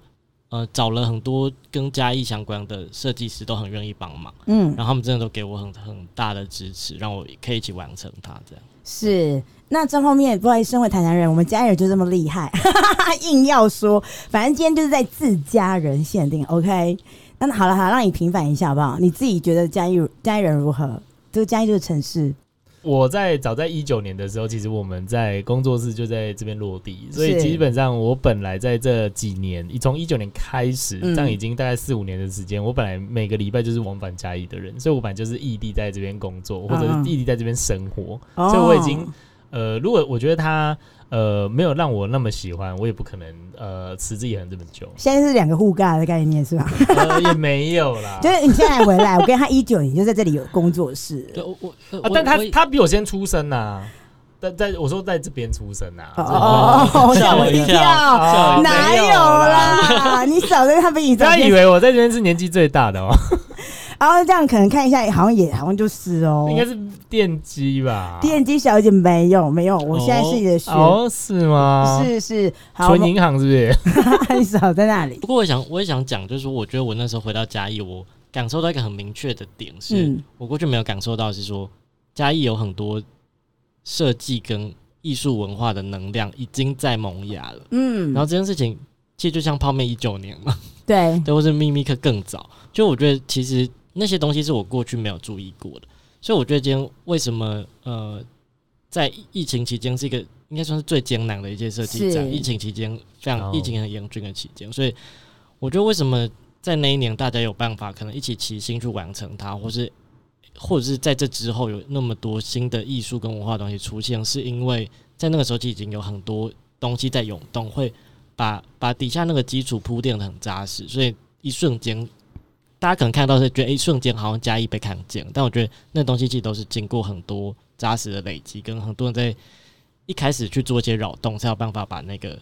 呃找了很多跟嘉义相关的设计师都很愿意帮忙，嗯，然后他们真的都给我很很大的支持，让我可以一起完成它这样。是。那这方面，不好意思，身为台南人，我们嘉义人就这么厉害，硬要说，反正今天就是在自家人限定，OK。那好了，好了，让你平反一下好不好？你自己觉得嘉义嘉义人如何？这个嘉义这个城市，我在早在一九年的时候，其实我们在工作室就在这边落地，所以基本上我本来在这几年，从一九年开始，这样已经大概四五年的时间，我本来每个礼拜就是往返嘉义的人，所以我本来就是异地在这边工作，或者是异地在这边生活，所以我已经。呃，如果我觉得他呃没有让我那么喜欢，我也不可能呃持之以恒这么久。现在是两个互尬的概念是吧？呃，也没有啦。就是你现在回来，我跟他一九年就在这里有工作室。对，我我、但他他比我先出生呐、啊，在在我说在这边出生呐、啊。哦，吓我一跳，哪有啦？你少在他比你他以为我在这边是年纪最大的哦。然后这样可能看一下，好像也好像就是哦，应该是电机吧？电机小姐没有没有，我现在是你的学哦，是吗？是是，存银行是不是？你少在那里。不过我想我也想讲，就是说，我觉得我那时候回到嘉义，我感受到一个很明确的点，是我过去没有感受到，是说嘉义有很多设计跟艺术文化的能量已经在萌芽了。嗯，然后这件事情其实就像泡面一九年嘛，对，对，或是秘密课更早，就我觉得其实。那些东西是我过去没有注意过的，所以我觉得今天为什么呃，在疫情期间是一个应该算是最艰难的一届设计展，疫情期间非常疫情很严峻的期间，所以我觉得为什么在那一年大家有办法可能一起齐心去完成它，或是或者是在这之后有那么多新的艺术跟文化东西出现，是因为在那个时候就已经有很多东西在涌动，会把把底下那个基础铺垫的很扎实，所以一瞬间。大家可能看到是觉得一瞬间好像加一被看见，但我觉得那东西其实都是经过很多扎实的累积，跟很多人在一开始去做一些扰动，才有办法把那个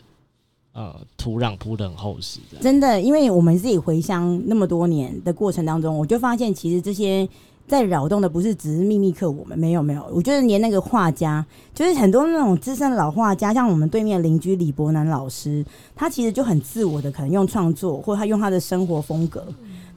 呃土壤铺得很厚实。真的，因为我们自己回乡那么多年的过程当中，我就发现其实这些在扰动的不是只是秘密客，我们没有没有，我觉得连那个画家，就是很多那种资深老画家，像我们对面邻居李伯南老师，他其实就很自我的，可能用创作，或他用他的生活风格。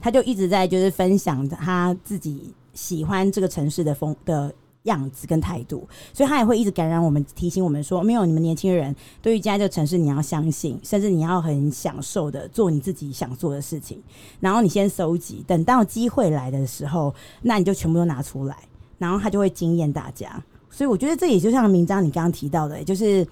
他就一直在就是分享他自己喜欢这个城市的风的样子跟态度，所以他也会一直感染我们，提醒我们说：没有你们年轻人，对于家这个城市，你要相信，甚至你要很享受的做你自己想做的事情。然后你先收集，等到机会来的时候，那你就全部都拿出来，然后他就会惊艳大家。所以我觉得这也就像明章你刚刚提到的，就是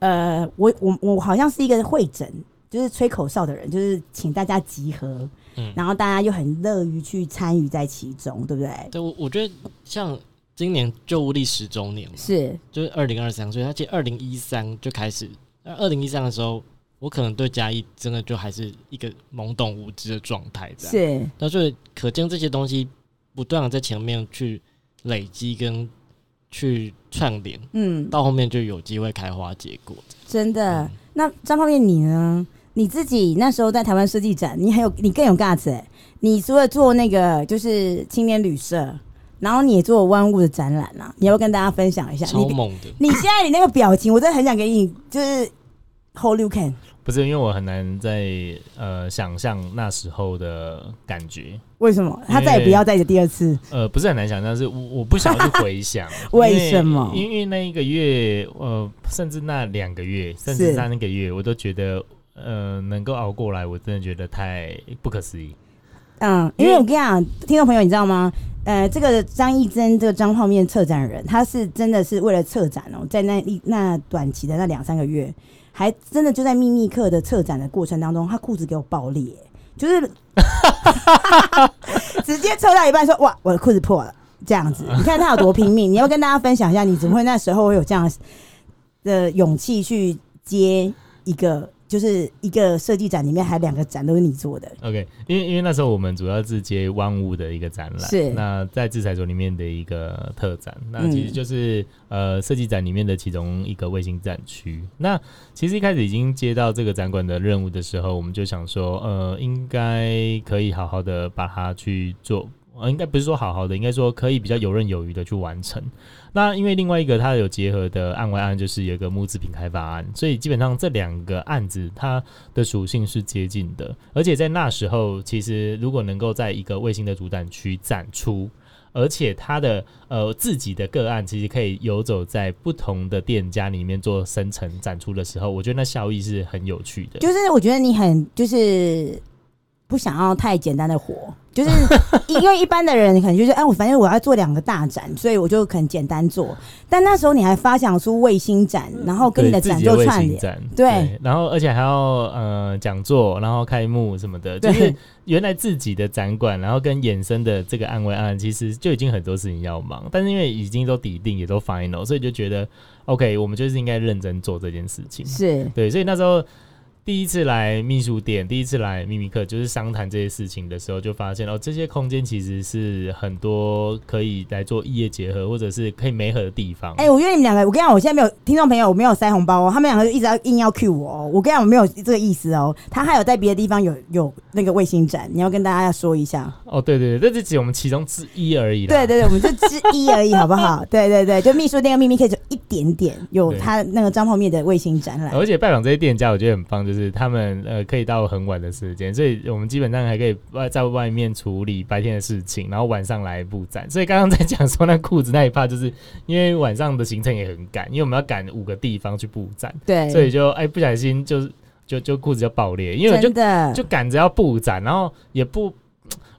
呃，我我我好像是一个会诊，就是吹口哨的人，就是请大家集合。嗯，然后大家又很乐于去参与在其中，对不对？对，我我觉得像今年旧屋历十周年嘛，是就是二零二三，所以他其实二零一三就开始。二零一三的时候，我可能对嘉义真的就还是一个懵懂无知的状态，这样是。那所以可见这些东西不断的在前面去累积跟去串联，嗯，到后面就有机会开花结果。真的。嗯、那张方面你呢？你自己那时候在台湾设计展，你很有你更有 guts 哎！你除了做那个就是青年旅社，然后你也做万物的展览啊，你要不要跟大家分享一下？超猛的！你，你现在你那个表情，我真的很想给你就是 hold you can。不是因为我很难在呃想象那时候的感觉。为什么？他再也不要再有第二次？呃，不是很难想象，是我我不想去回想。为什么？因为，因为那一个月，呃，甚至那两个月，甚至三个月，我都觉得。呃，能够熬过来，我真的觉得太不可思议。嗯，因为我跟你讲，听众朋友，你知道吗？呃，这个张艺珍，这个张泡面策展人，他是真的是为了策展哦，在那一那短期的那两三个月，还真的就在秘密课的策展的过程当中，他裤子给我爆裂，就是 直接抽到一半说：“哇，我的裤子破了。”这样子，你看他有多拼命。你要跟大家分享一下，你怎么会那时候会有这样的勇气去接一个？就是一个设计展里面还两个展都是你做的。OK，因为因为那时候我们主要是接万物的一个展览，是那在制裁所里面的一个特展，那其实就是、嗯、呃设计展里面的其中一个卫星展区。那其实一开始已经接到这个展馆的任务的时候，我们就想说，呃，应该可以好好的把它去做。呃，应该不是说好好的，应该说可以比较游刃有余的去完成。那因为另外一个它有结合的案外案，就是有一个木制品开发案，所以基本上这两个案子它的属性是接近的。而且在那时候，其实如果能够在一个卫星的主展区展出，而且它的呃自己的个案其实可以游走在不同的店家里面做生成展出的时候，我觉得那效益是很有趣的。就是我觉得你很就是不想要太简单的活。就是 因为一般的人可能就是哎，我反正我要做两个大展，所以我就可能简单做。但那时候你还发想出卫星展，然后跟你的展做串联，对，对，然后而且还要呃讲座，然后开幕什么的，就是原来自己的展馆，然后跟衍生的这个案外案，其实就已经很多事情要忙。但是因为已经都底定，也都 final，所以就觉得 OK，我们就是应该认真做这件事情。是对，所以那时候。第一次来秘书店，第一次来秘密课，就是商谈这些事情的时候，就发现哦，这些空间其实是很多可以来做异业结合，或者是可以媒合的地方。哎、欸，我约你们两个，我跟你讲，我现在没有听众朋友，我没有塞红包哦，他们两个就一直要硬要 cue 我哦。我跟你讲，我没有这个意思哦。他还有在别的地方有有那个卫星展，你要跟大家说一下。哦，对对对，这是只我们其中之一而已。对对对，我们就之一而已，好不好？对对对，就秘书店跟秘密课就一点点有他那个张泡面的卫星展览。而且拜访这些店家，我觉得很棒，就是他们呃。可以到很晚的时间，所以我们基本上还可以外在外面处理白天的事情，然后晚上来布展。所以刚刚在讲说那裤子那一趴，就是因为晚上的行程也很赶，因为我们要赶五个地方去布展，对，所以就哎不小心就是就就裤子就爆裂，因为我就就赶着要布展，然后也不。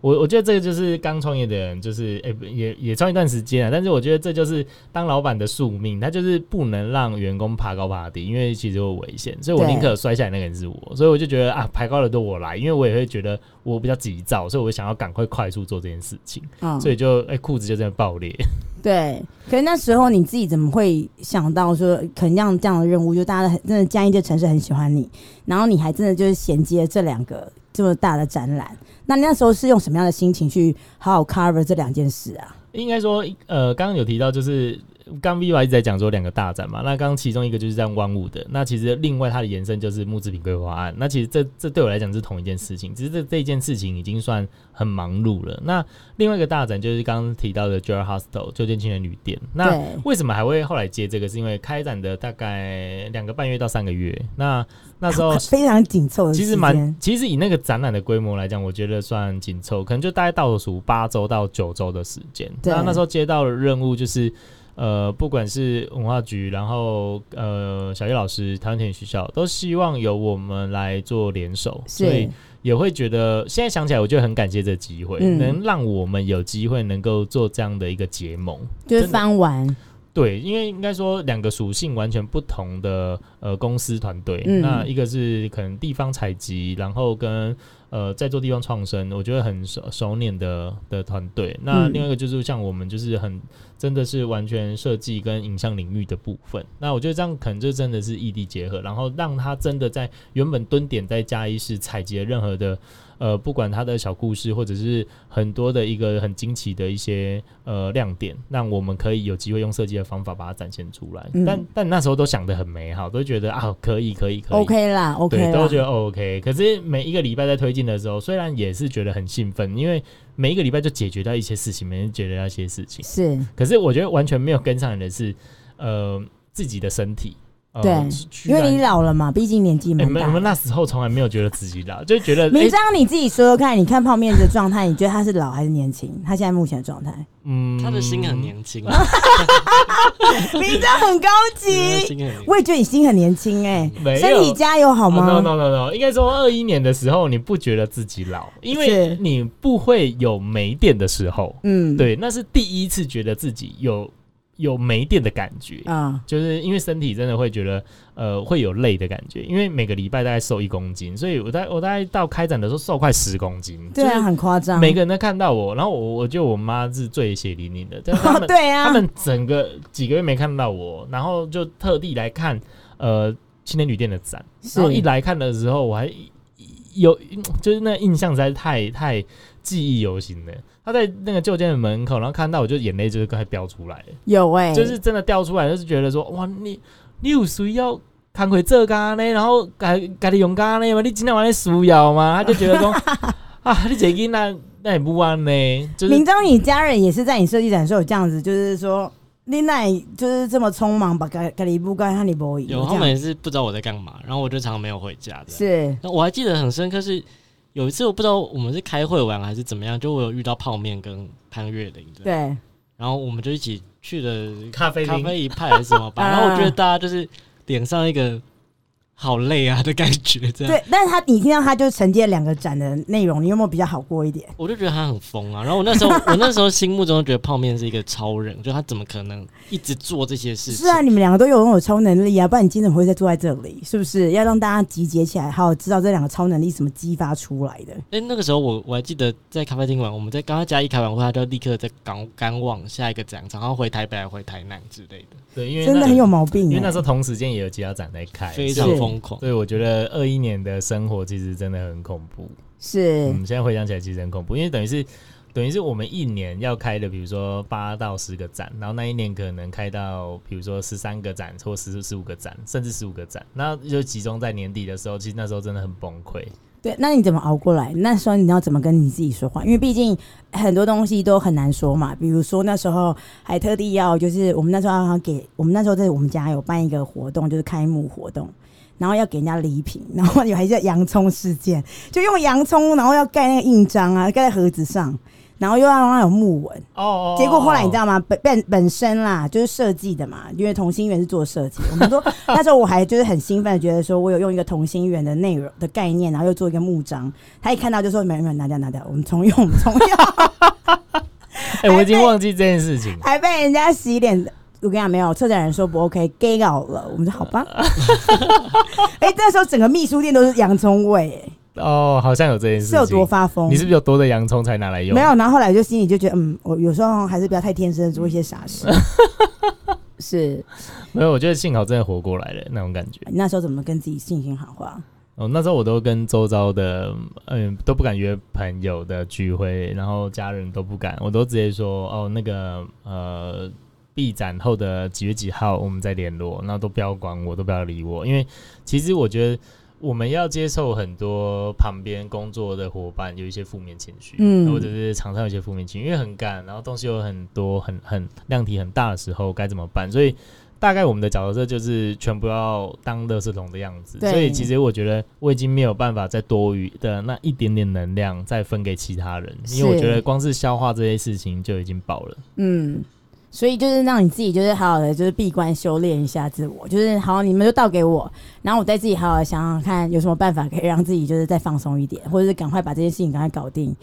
我我觉得这个就是刚创业的人，就是诶、欸，也也创一段时间啊。但是我觉得这就是当老板的宿命，他就是不能让员工爬高爬低，因为其实会危险。所以我宁可摔下来那个人是我。所以我就觉得啊，爬高的都我来，因为我也会觉得我比较急躁，所以我想要赶快快速做这件事情。嗯，所以就哎，裤子就这样爆裂。对，可是那时候你自己怎么会想到说，可能这样这样的任务，就大家很真的嘉义这城市很喜欢你，然后你还真的就是衔接这两个这么大的展览。那那时候是用什么样的心情去好好 cover 这两件事啊？应该说，呃，刚刚有提到就是。刚 Viva 一直在讲说两个大展嘛，那刚刚其中一个就是在万物的，那其实另外它的延伸就是木制品规划案。那其实这这对我来讲是同一件事情，只是这这件事情已经算很忙碌了。那另外一个大展就是刚刚提到的 j e r Hostel 旧建青年旅店。那为什么还会后来接这个？是因为开展的大概两个半月到三个月，那那时候 非常紧凑。其实蛮，其实以那个展览的规模来讲，我觉得算紧凑，可能就大概倒数八周到九周的时间。那那时候接到的任务就是。呃，不管是文化局，然后呃，小叶老师、台湾田野学校，都希望由我们来做联手，所以也会觉得现在想起来，我就很感谢这个机会，嗯，能让我们有机会能够做这样的一个结盟，就是翻完。对，因为应该说两个属性完全不同的呃公司团队，嗯，那一个是可能地方采集，然后跟。呃，在做地方创生，我觉得很熟熟练的的团队。那另外一个就是像我们，就是很真的是完全设计跟影像领域的部分。那我觉得这样可能就真的是异地结合，然后让他真的在原本蹲点在嘉义市采集任何的。呃，不管他的小故事，或者是很多的一个很惊奇的一些呃亮点，让我们可以有机会用设计的方法把它展现出来。嗯、但但那时候都想的很美好，都觉得啊可以可以可以，OK 啦，OK 啦，都觉得 OK。可是每一个礼拜在推进的时候，虽然也是觉得很兴奋，因为每一个礼拜就解决掉一些事情，每天解决掉一些事情是。可是我觉得完全没有跟上的是，呃，自己的身体。对、呃，因为你老了嘛，毕竟年纪蛮大、欸。我们那时候从来没有觉得自己老，就觉得。明章，你自己说说看，你看泡面的状态，你觉得他是老还是年轻？他现在目前的状态，嗯，他的心很年轻。明章很高级，我也觉得你心很年轻哎、欸。身体加油好吗、oh,？No No No No，应该说二一年的时候，你不觉得自己老，因为你不会有没电的时候。嗯，对，那是第一次觉得自己有。有没电的感觉。啊，就是因为身体真的会觉得呃会有累的感觉，因为每个礼拜大概瘦一公斤，所以我在我大概到开展的时候瘦快十公斤，对啊，很夸张。每个人都看到我，然后我我觉得我妈是最血淋淋的，他们、哦、对啊，他们整个几个月没看到我，然后就特地来看，呃，青年旅店的展，然后一来看的时候，我还有就是那印象实在是太太记忆犹新的。他在那个旧店的门口，然后看到我就眼泪就是快飙出来了，有哎、欸，就是真的掉出来，就是觉得说哇，你你有需要看回这干呢？然后改改的用干呢吗？你今天晚上需要吗？他就觉得说 啊，你这个那那也不完呢。就是明章，你家人也是在你设计展的时候有这样子，就是说。你那就是这么匆忙把咖咖喱布干哈利波伊，有他们也是不知道我在干嘛，然后我就常常没有回家的。是，那我还记得很深刻，是有一次我不知道我们是开会玩还是怎么样，就我有遇到泡面跟潘越林的。对，然后我们就一起去了咖啡咖啡一派还是什么吧，然后我觉得大家就是脸上一个。好累啊的感觉，这样对。但是他你听到他就承接两个展的内容，你有没有比较好过一点？我就觉得他很疯啊。然后我那时候，我那时候心目中觉得泡面是一个超人，就他怎么可能一直做这些事情？是啊，你们两个都有拥有超能力啊，不然你今天怎么会再坐在这里？是不是要让大家集结起来，好好知道这两个超能力怎么激发出来的？哎、欸，那个时候我我还记得在咖啡厅玩，我们在刚刚嘉义开完会，他就立刻在赶赶往下一个展场，然后回台北还回台南之类的。对，因为真的很有毛病，因为那时候同时间也有其他展在开，非常疯狂。所以我觉得二一年的生活其实真的很恐怖。是，我嗯，现在回想起来其实很恐怖，因为等于是等于是我们一年要开的，比如说八到十个展，然后那一年可能开到比如说十三个展或十十五个展，甚至十五个展，那就集中在年底的时候，其实那时候真的很崩溃。对，那你怎么熬过来？那时候你要怎么跟你自己说话？因为毕竟很多东西都很难说嘛。比如说那时候还特地要，就是我们那时候要给我们那时候在我们家有办一个活动，就是开幕活动，然后要给人家礼品，然后有还叫洋葱事件，就用洋葱，然后要盖那个印章啊，盖在盒子上。然后又要让它有木纹哦，结果后来你知道吗？本本本身啦，就是设计的嘛，因为同心圆是做设计。我们说 那时候我还就是很兴奋的觉得说，我有用一个同心圆的内容的概念，然后又做一个木章。他一看到就说：“没有没有，拿掉拿掉，我们重用我们重用。欸 ”哎，我已经忘记这件事情，还被人家洗脸。我跟你讲，没有策展人说不 OK，gay out 了。我们说好吧。哎、欸，那时候整个秘书店都是洋葱味、欸。哦，好像有这件事情，是有多发疯？你是不是有多的洋葱才拿来用？没有，然后后来就心里就觉得，嗯，我有时候还是不要太天真，做一些傻事。是，没有，我觉得幸好真的活过来了那种感觉。你那时候怎么跟自己信心喊话？哦，那时候我都跟周遭的，嗯，都不敢约朋友的聚会，然后家人都不敢，我都直接说，哦，那个，呃，闭展后的几月几号我们再联络，那都不要管我，都不要理我，因为其实我觉得。我们要接受很多旁边工作的伙伴有一些负面情绪，嗯，或者是厂商有一些负面情绪，因为很赶，然后东西有很多，很很量体很大的时候该怎么办？所以大概我们的角色就是全部要当垃圾桶的样子。所以其实我觉得我已经没有办法再多余的那一点点能量再分给其他人，因为我觉得光是消化这些事情就已经饱了。嗯。所以就是让你自己就是好好的就是闭关修炼一下自我，就是好，你们就倒给我，然后我再自己好好想想看有什么办法可以让自己就是再放松一点，或者是赶快把这件事情赶快搞定，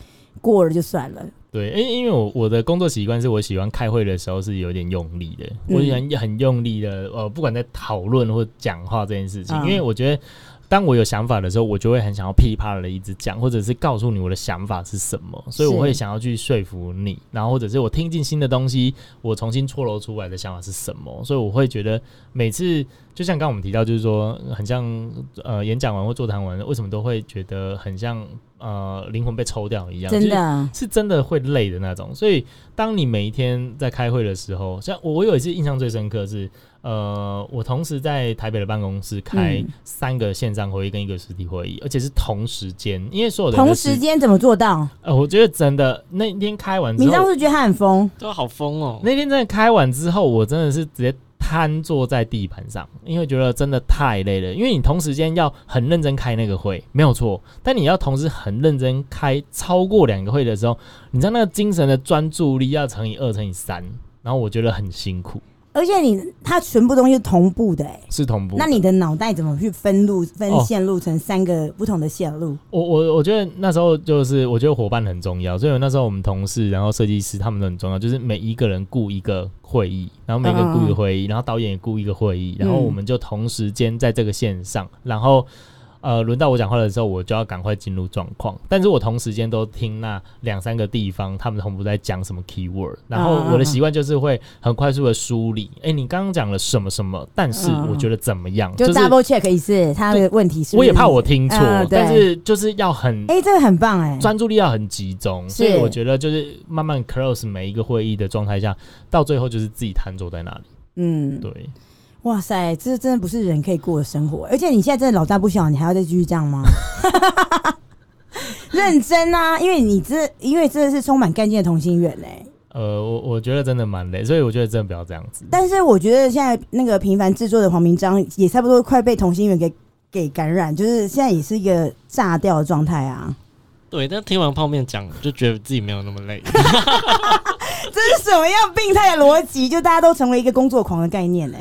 过了就算了。对，因因为我我的工作习惯是我喜欢开会的时候是有点用力的，嗯、我喜欢很用力的，呃，不管在讨论或讲话这件事情，嗯、因为我觉得。当我有想法的时候，我就会很想要噼啪的一直讲，或者是告诉你我的想法是什么，所以我会想要去说服你，然后或者是我听进新的东西，我重新错漏出来的想法是什么，所以我会觉得每次就像刚刚我们提到，就是说很像呃演讲完或座谈完，为什么都会觉得很像呃灵魂被抽掉一样，真的，是真的会累的那种。所以当你每一天在开会的时候，像我有一次印象最深刻是。呃，我同时在台北的办公室开三个线上会议跟一个实体会议，嗯、而且是同时间，因为所有的同时间怎么做到？呃，我觉得真的那天开完之后，你当时觉得他很疯，都好疯哦。那天真的开完之后，我真的是直接瘫坐在地板上，因为觉得真的太累了。因为你同时间要很认真开那个会，没有错，但你要同时很认真开超过两个会的时候，你知道那个精神的专注力要乘以二乘以三，然后我觉得很辛苦。而且你它全部东西是同步的，哎，是同步。那你的脑袋怎么去分路、分线路成三个不同的线路？哦、我我我觉得那时候就是我觉得伙伴很重要，所以那时候我们同事，然后设计师他们都很重要，就是每一个人雇一个会议，然后每个雇一个会议，然后导演也雇一个会议，然后我们就同时间在这个线上，然后呃，轮到我讲话的时候，我就要赶快进入状况。但是我同时间都听那两三个地方，他们同步在讲什么 keyword，然后我的习惯就是会很快速的梳理。哎、你刚刚讲了什么什么？但是我觉得怎么样？就 double check 一次他的问题是，是。我也怕我听错、嗯，但是就是要很哎、欸，这个很棒哎、欸，专注力要很集中。所以我觉得就是慢慢 close 每一个会议的状态下，到最后就是自己瘫坐在那里。嗯，对。哇塞，这真的不是人可以过的生活，而且你现在真的老大不小，你还要再继续这样吗？认真啊，因为你这因为真的是充满干劲的同心圆嘞。呃，我我觉得真的蛮累，所以我觉得真的不要这样子。但是我觉得现在那个平凡制作的黄明章也差不多快被同心圆给给感染，就是现在也是一个炸掉的状态啊。对，但听完泡面讲，就觉得自己没有那么累。这是什么样病态的逻辑？就大家都成为一个工作狂的概念呢？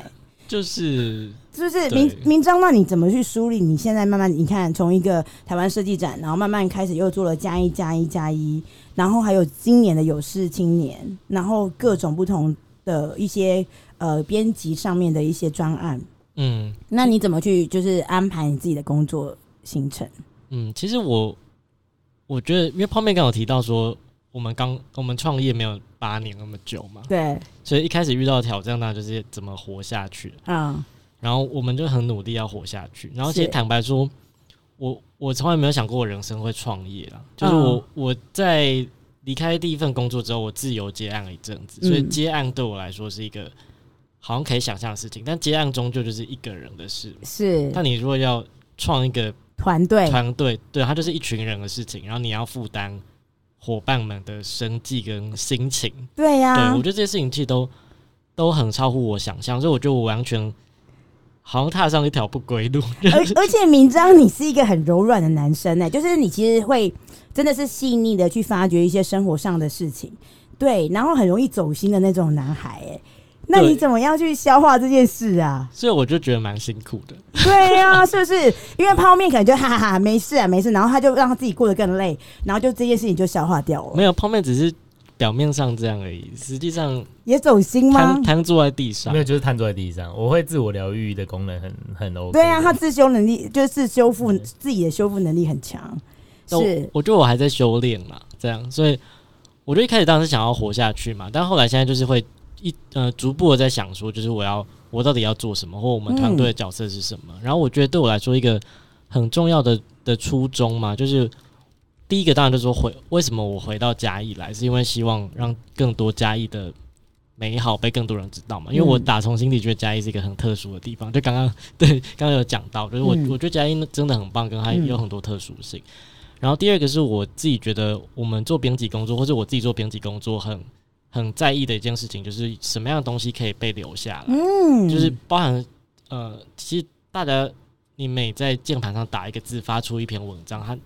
就是就是明明章，那你怎么去梳理？你现在慢慢你看，从一个台湾设计展，然后慢慢开始又做了加一加一加一，然后还有今年的有事青年，然后各种不同的一些呃编辑上面的一些专案。嗯，那你怎么去就是安排你自己的工作行程？嗯，其实我我觉得，因为泡面刚有提到说。我们刚我们创业没有八年那么久嘛，对，所以一开始遇到的挑战，那就是怎么活下去。嗯，然后我们就很努力要活下去。然后其实坦白说，我我从来没有想过我人生会创业啦。就是我我在离开第一份工作之后，我自由接案了一阵子，所以接案对我来说是一个好像可以想象的事情。但接案终究就是一个人的事，是。但你如果要创一个团队，团队对，它就是一群人的事情，然后你要负担。伙伴们的生计跟心情，对呀、啊，对我觉得这些事情其实都都很超乎我想象，所以我觉得我完全好像踏上一条不归路。而而且明章，你是一个很柔软的男生呢、欸，就是你其实会真的是细腻的去发掘一些生活上的事情，对，然后很容易走心的那种男孩、欸，哎。那你怎么样去消化这件事啊？所以我就觉得蛮辛苦的。对呀、啊，是不是？因为泡面可能就哈哈哈，没事啊，没事。然后他就让他自己过得更累，然后就这件事情就消化掉了。没有，泡面只是表面上这样而已，实际上也走心吗？瘫坐在地上，没有，就是瘫坐在地上。我会自我疗愈的功能很很 OK。对啊，他自修能力就是修复自己的修复能力很强。是，我觉得我还在修炼嘛，这样。所以我就一开始当时想要活下去嘛，但后来现在就是会。一呃，逐步的在想说，就是我要我到底要做什么，或我们团队的角色是什么。嗯。然后我觉得对我来说，一个很重要的的初衷嘛，就是第一个当然就是说回为什么我回到嘉义来，是因为希望让更多嘉义的美好被更多人知道嘛。因为我打从心底觉得嘉义是一个很特殊的地方。就刚刚对刚刚有讲到，就是我我觉得嘉义真的很棒，跟它有很多特殊性。然后第二个是我自己觉得我们做编辑工作，或者我自己做编辑工作很。很在意的一件事情，就是什么样的东西可以被留下来。嗯，就是包含呃，其实大家你每在键盘上打一个字，发出一篇文章，它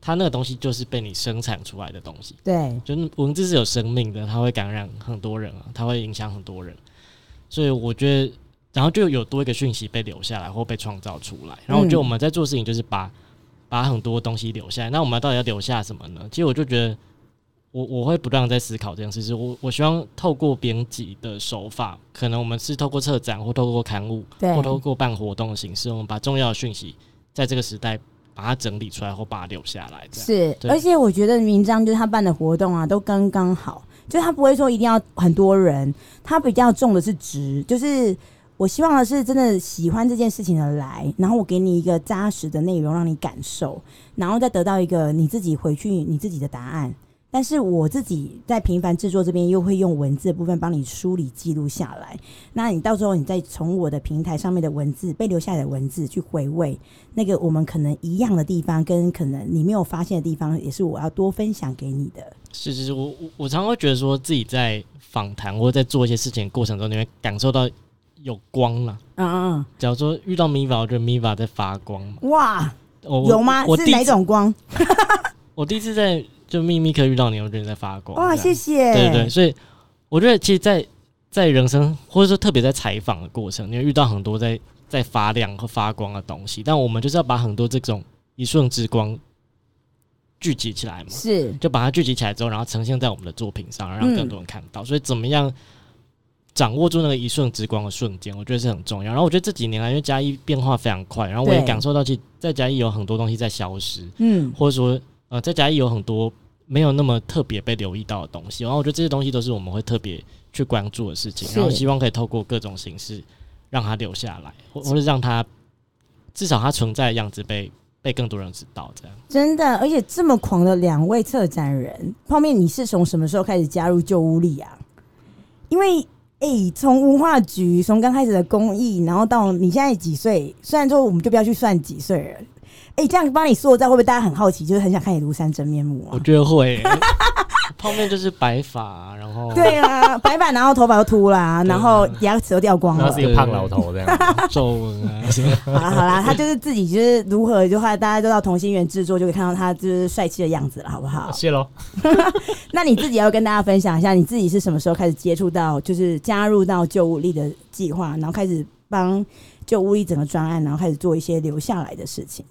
它那个东西就是被你生产出来的东西。对，就文字是有生命的，它会感染很多人啊，它会影响很多人。所以我觉得，然后就有多一个讯息被留下来或被创造出来。然后我觉得我们在做事情，就是把把很多东西留下来。那我们到底要留下什么呢？其实我就觉得。我我会不断在思考这件事，是我我希望透过编辑的手法，可能我们是透过策展或透过刊物，或透过办活动的形式，我们把重要的讯息在这个时代把它整理出来，或把它留下来。是，而且我觉得明章就是他办的活动啊，都刚刚好，就他不会说一定要很多人，他比较重的是值，就是我希望的是真的喜欢这件事情的来，然后我给你一个扎实的内容让你感受，然后再得到一个你自己回去你自己的答案。但是我自己在平凡制作这边又会用文字的部分帮你梳理记录下来，那你到时候你再从我的平台上面的文字被留下来的文字去回味那个我们可能一样的地方，跟可能你没有发现的地方，也是我要多分享给你的。是是是，我我我常常会觉得说自己在访谈或者在做一些事情的过程中，你会感受到有光了。嗯嗯嗯。假如说遇到 Miva，我觉得 Miva 在发光。哇，有吗？是哪种光？我第一次在。就秘密课遇到你，我觉得在发光。哇，谢谢。对对对，所以我觉得，其实在，在在人生或者说特别在采访的过程，你会遇到很多在在发亮和发光的东西。但我们就是要把很多这种一瞬之光聚集起来嘛，是，就把它聚集起来之后，然后呈现在我们的作品上，让更多人看到。嗯、所以，怎么样掌握住那个一瞬之光的瞬间，我觉得是很重要。然后我觉得这几年来，因为嘉义变化非常快，然后我也感受到，其实在嘉义有很多东西在消失，嗯，或者说呃，在嘉义有很多没有那么特别被留意到的东西。然后我觉得这些东西都是我们会特别去关注的事情，然后希望可以透过各种形式让它留下来，或或者让它至少它存在的样子被。被更多人知道，这样真的，而且这么狂的两位策展人，泡面，你是从什么时候开始加入旧屋里啊？因为，哎、欸，从文化局从刚开始的公益，然后到你现在几岁？虽然说我们就不要去算几岁了，哎、欸，这样帮你塑造，会不会大家很好奇，就是很想看你庐山真面目啊？我觉得会。泡面就是白发，然后对啊，白发，然后头发都秃啦，然后牙齿都掉光了，然后是一个胖老头这样，皱纹啊。好啦好啦，他就是自己就是如何的话，大家都到同心圆制作就可以看到他就是帅气的样子了，好不好？谢喽。那你自己要跟大家分享一下，你自己是什么时候开始接触到，就是加入到旧物力的计划，然后开始帮旧屋力整个专案，然后开始做一些留下来的事情。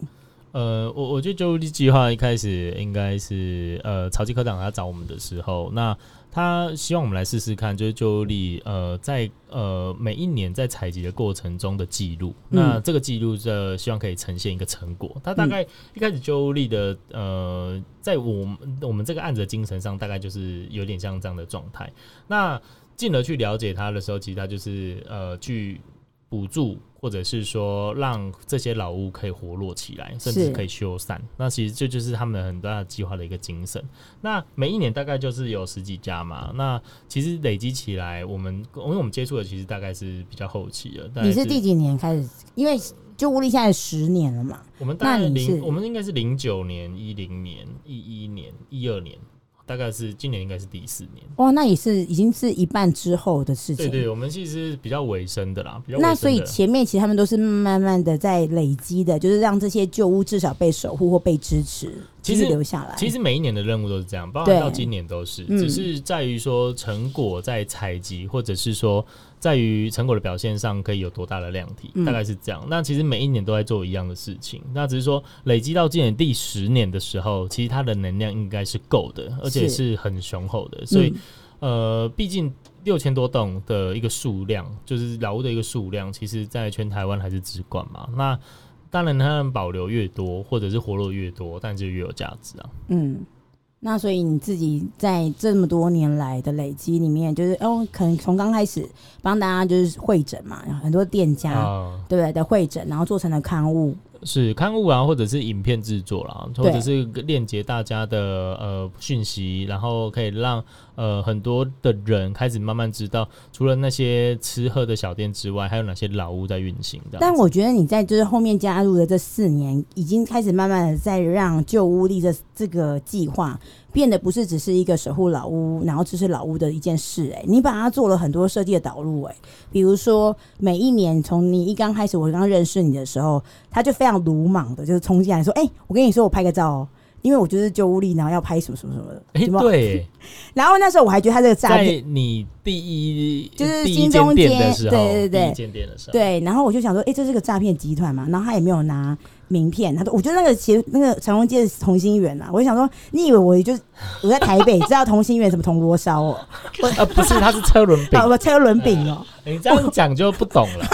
呃，我我觉得旧屋力计划一开始应该是呃，曹吉科长他找我们的时候，那他希望我们来试试看，就是旧屋力呃，在呃每一年在采集的过程中的记录，嗯、那这个记录的希望可以呈现一个成果。他大概一开始旧屋力的呃，在我们我们这个案子的精神上，大概就是有点像这样的状态。那进而去了解他的时候，其实他就是呃去。补助，或者是说让这些老屋可以活络起来，甚至可以修缮。那其实这就是他们很大的计划的一个精神。那每一年大概就是有十几家嘛。那其实累积起来，我们因为我们接触的其实大概是比较后期的。你是第几年开始？因为就屋力现在十年了嘛。我们大概零，我们应该是零九年、一零年、一一年、一二年。大概是今年应该是第四年哇，那也是已经是一半之后的事情。对，对对，我们其实是比较尾声的啦。那所以前面其实他们都是慢慢的在累积的，就是让这些旧屋至少被守护或被支持，其实留下来。其实每一年的任务都是这样，包括到今年都是，只是在于说成果在采集，或者是说。在于成果的表现上可以有多大的量体，大概是这样。那其实每一年都在做一样的事情，那只是说累积到今年第十年的时候，其实它的能量应该是够的，而且是很雄厚的。所以，呃，毕竟六千多栋的一个数量，就是老屋的一个数量，其实在全台湾还是直管嘛。那当然，它保留越多，或者是活络越多，但就越有价值啊。嗯。那所以你自己在这么多年来的累积里面，就是哦，可能从刚开始帮大家就是会诊嘛，很多店家、呃、对不对？的会诊，然后做成了刊物。是刊物啊，或者是影片制作啦，或者是链接大家的呃讯息，然后可以让呃很多的人开始慢慢知道，除了那些吃喝的小店之外，还有哪些老屋在运行的。但我觉得你在就是后面加入的这四年，已经开始慢慢的在让旧屋力这这个计划。变得不是只是一个守护老屋，然后支持老屋的一件事，欸，哎，你把它做了很多设计的导入，欸，哎，比如说每一年从你一刚开始，我刚认识你的时候，他就非常鲁莽的，就是冲进来说，哎，欸，我跟你说，我拍个照哦。因为我就是旧屋力，然后要拍什么什么什么的，哎、欸，对。然后那时候我还觉得他这个诈骗，在你第一就是新中间的时候，对对对，间店的时候，对。然后我就想说，哎、欸，这是个诈骗集团嘛？然后他也没有拿名片，他说，我觉得那个其实那个长荣街是同心圆啊。我就想说，你以为我就是我在台北知道同心圆什么铜锣烧哦？呃，不是，他是车轮饼，不车轮饼哦。你这样讲就不懂了。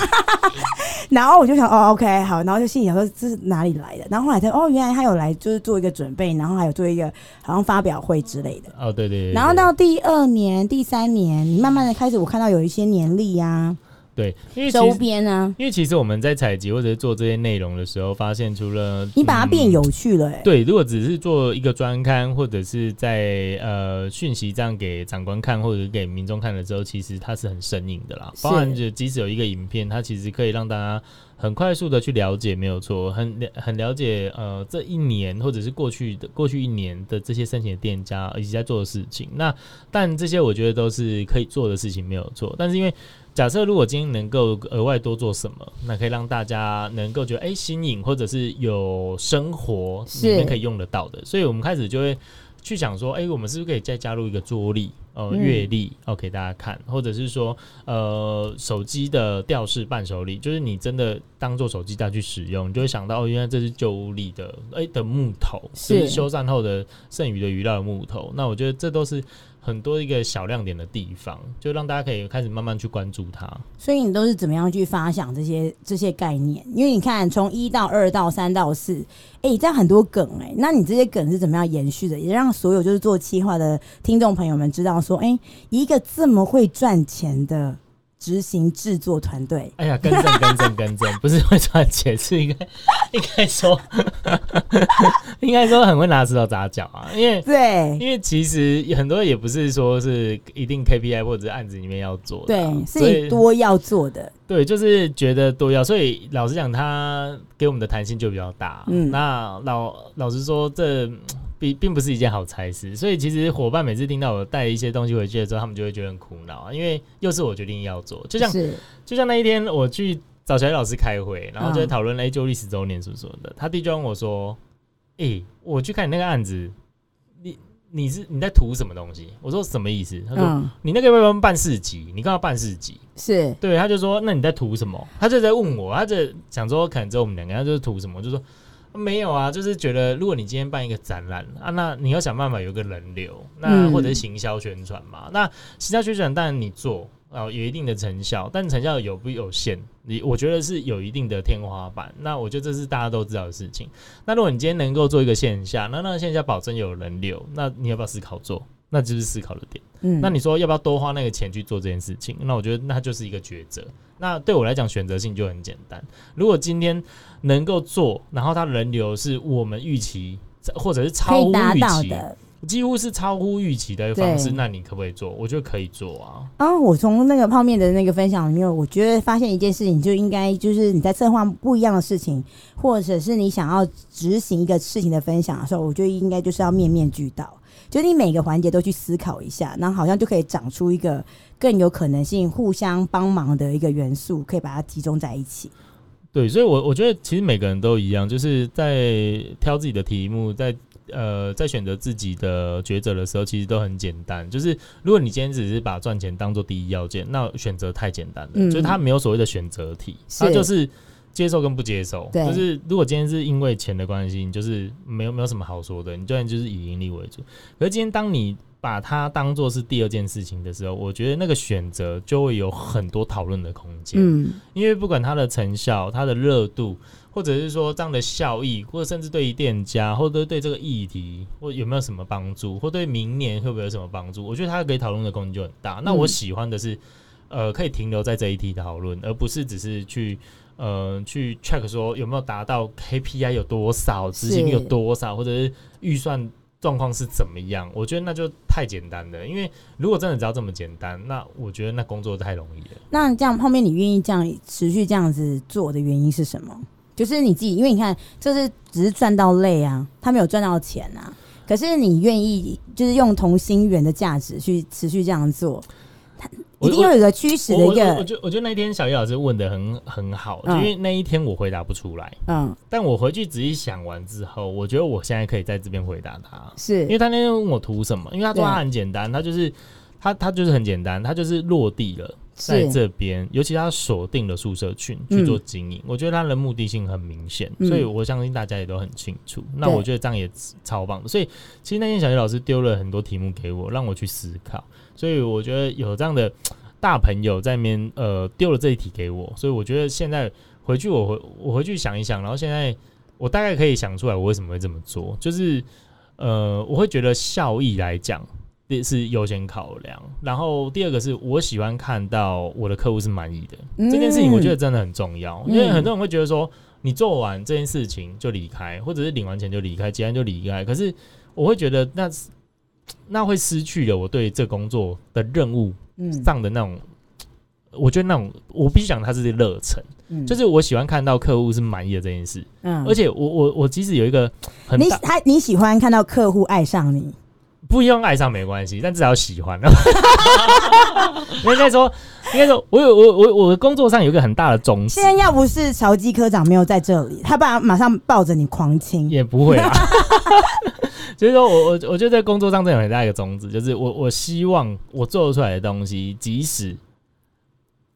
然后我就想，哦，OK，好，然后就心里想说这是哪里来的？然后后来他哦，原来他有来，就是做一个准备，然后还有做一个好像发表会之类的。哦，对对，然后到第二年、第三年，你慢慢的开始，我看到有一些年历呀。对，因为周边呢，因为其实我们在采集或者是做这些内容的时候，发现除了你把它变有趣了、欸嗯，对，如果只是做一个专刊或者是在呃讯息这样给长官看或者是给民众看了之后，其实它是很生硬的啦。包含就即使有一个影片，它其实可以让大家很快速的去了解，没有错，很了很了解呃这一年或者是过去的过去一年的这些申请的店家以及在做的事情。那但这些我觉得都是可以做的事情，没有错。但是因为假设如果今天能够额外多做什么，那可以让大家能够觉得哎、欸、新颖，或者是有生活里面可以用得到的，所以我们开始就会去想说，哎、欸，我们是不是可以再加入一个桌历、呃月历，哦给大家看，或者是说呃手机的吊饰伴手礼，就是你真的当做手机再去使用，你就会想到哦，原来这是旧屋里的哎、欸、的木头，是，是。修缮后的剩余的余料的木头，那我觉得这都是。很多一个小亮点的地方，就让大家可以开始慢慢去关注它。所以你都是怎么样去发想这些这些概念？因为你看，从一到二到三到四，哎、欸，这样很多梗哎、那你这些梗是怎么样延续的？也让所有就是做企划的听众朋友们知道说，哎、一个这么会赚钱的。执行制作团队，哎呀，更正更正更正，不是会赚钱，是应该 应该说，应该说很会拿石头砸脚啊。因为对，因为其实很多也不是说是一定 KPI 或者是案子里面要做的，啊，对，是你多要做的。对，就是觉得多要，所以老实讲，他给我们的弹性就比较大。嗯，那老老实说这。并并不是一件好差事，所以其实伙伴每次听到我带一些东西回去的时候，他们就会觉得很苦恼啊，因为又是我决定要做，就像就像那一天我去找小叶老师开会，然后就在讨论 A 就历史周年什么什么的，他第一句问我说：“诶、欸，我去看你那个案子，你你是你在图什么东西？”我说：“什么意思？”他说：“嗯、你那个要不要办市集？你干嘛办市集？”是对，他就说：“那你在图什么？”他就在问我，他就想说可能只有我们两个，他就是图什么？我就说。没有啊，就是觉得如果你今天办一个展览啊，那你要想办法有个人流，那或者是行销宣传嘛。嗯、那行销宣传当然你做啊，有一定的成效，但成效有不有限？你我觉得是有一定的天花板。那我觉得这是大家都知道的事情。那如果你今天能够做一个线下，那那个线下保证有人流，那你要不要思考做？那就是思考的点。嗯，那你说要不要多花那个钱去做这件事情？那我觉得那就是一个抉择。那对我来讲，选择性就很简单。如果今天能够做，然后它人流是我们预期，或者是超乎预期，几乎是超乎预期的方式，那你可不可以做？我觉得可以做啊。啊，我从那个泡面的那个分享里面，我觉得发现一件事情，就应该就是你在策划不一样的事情，或者是你想要执行一个事情的分享的时候，我觉得应该就是要面面俱到。就你每个环节都去思考一下，然后好像就可以长出一个更有可能性互相帮忙的一个元素，可以把它集中在一起。对，所以我，我我觉得其实每个人都一样，就是在挑自己的题目，在呃，在选择自己的抉择的时候，其实都很简单。就是如果你今天只是把赚钱当做第一要件，那选择太简单了，嗯、就是它没有所谓的选择题，它就是。接受跟不接受，对就是如果今天是因为钱的关系，你就是没有没有什么好说的，你当然就是以盈利为主。可是今天当你把它当做是第二件事情的时候，我觉得那个选择就会有很多讨论的空间。嗯，因为不管它的成效、它的热度，或者是说这样的效益，或者甚至对于店家，或者对这个议题，或有没有什么帮助，或对明年会不会有什么帮助，我觉得它可以讨论的空间就很大。那我喜欢的是，呃，可以停留在这一题讨论，而不是只是去。呃，去 check 说有没有达到 KPI 有多少，执行有多少，或者是预算状况是怎么样？我觉得那就太简单了。因为如果真的只要这么简单，那我觉得那工作太容易了。那这样后面你愿意这样持续这样子做的原因是什么？就是你自己，因为你看，这是只是赚到累啊，他没有赚到钱啊。可是你愿意就是用同心圆的价值去持续这样做。一定要有一个驱使的一个我觉得我觉得那天小叶老师问的很很好，嗯、因为那一天我回答不出来。嗯，但我回去仔细想完之后，我觉得我现在可以在这边回答他。是因为他那天问我图什么？因为他说他很简单，他就是他他就是很简单，他就是落地了在这边，尤其他锁定了宿舍群去做经营。嗯、我觉得他的目的性很明显，所以我相信大家也都很清楚。嗯、那我觉得这样也超棒的。所以其实那天小叶老师丢了很多题目给我，让我去思考。所以我觉得有这样的大朋友在面，呃，丢了这一题给我，所以我觉得现在回去我回我回去想一想，然后现在我大概可以想出来我为什么会这么做，就是呃，我会觉得效益来讲是优先考量，然后第二个是我喜欢看到我的客户是满意的，嗯、这件事情我觉得真的很重要，因为很多人会觉得说你做完这件事情就离开，或者是领完钱就离开，结案就离开，可是我会觉得那。那会失去了我对这工作的任务上的那种，嗯、我觉得那种我必须讲它是热忱，嗯、就是我喜欢看到客户是满意的这件事，嗯，而且我我我即使有一个很，你他你喜欢看到客户爱上你，不用爱上没关系，但至少喜欢。应该说，应该说，我有我我我的工作上有一个很大的宗旨。现在要不是曹基科长没有在这里，他爸马上抱着你狂亲，也不会啊。所 以说我我我觉得在工作上真的有很大一个宗旨，就是我我希望我做出来的东西，即使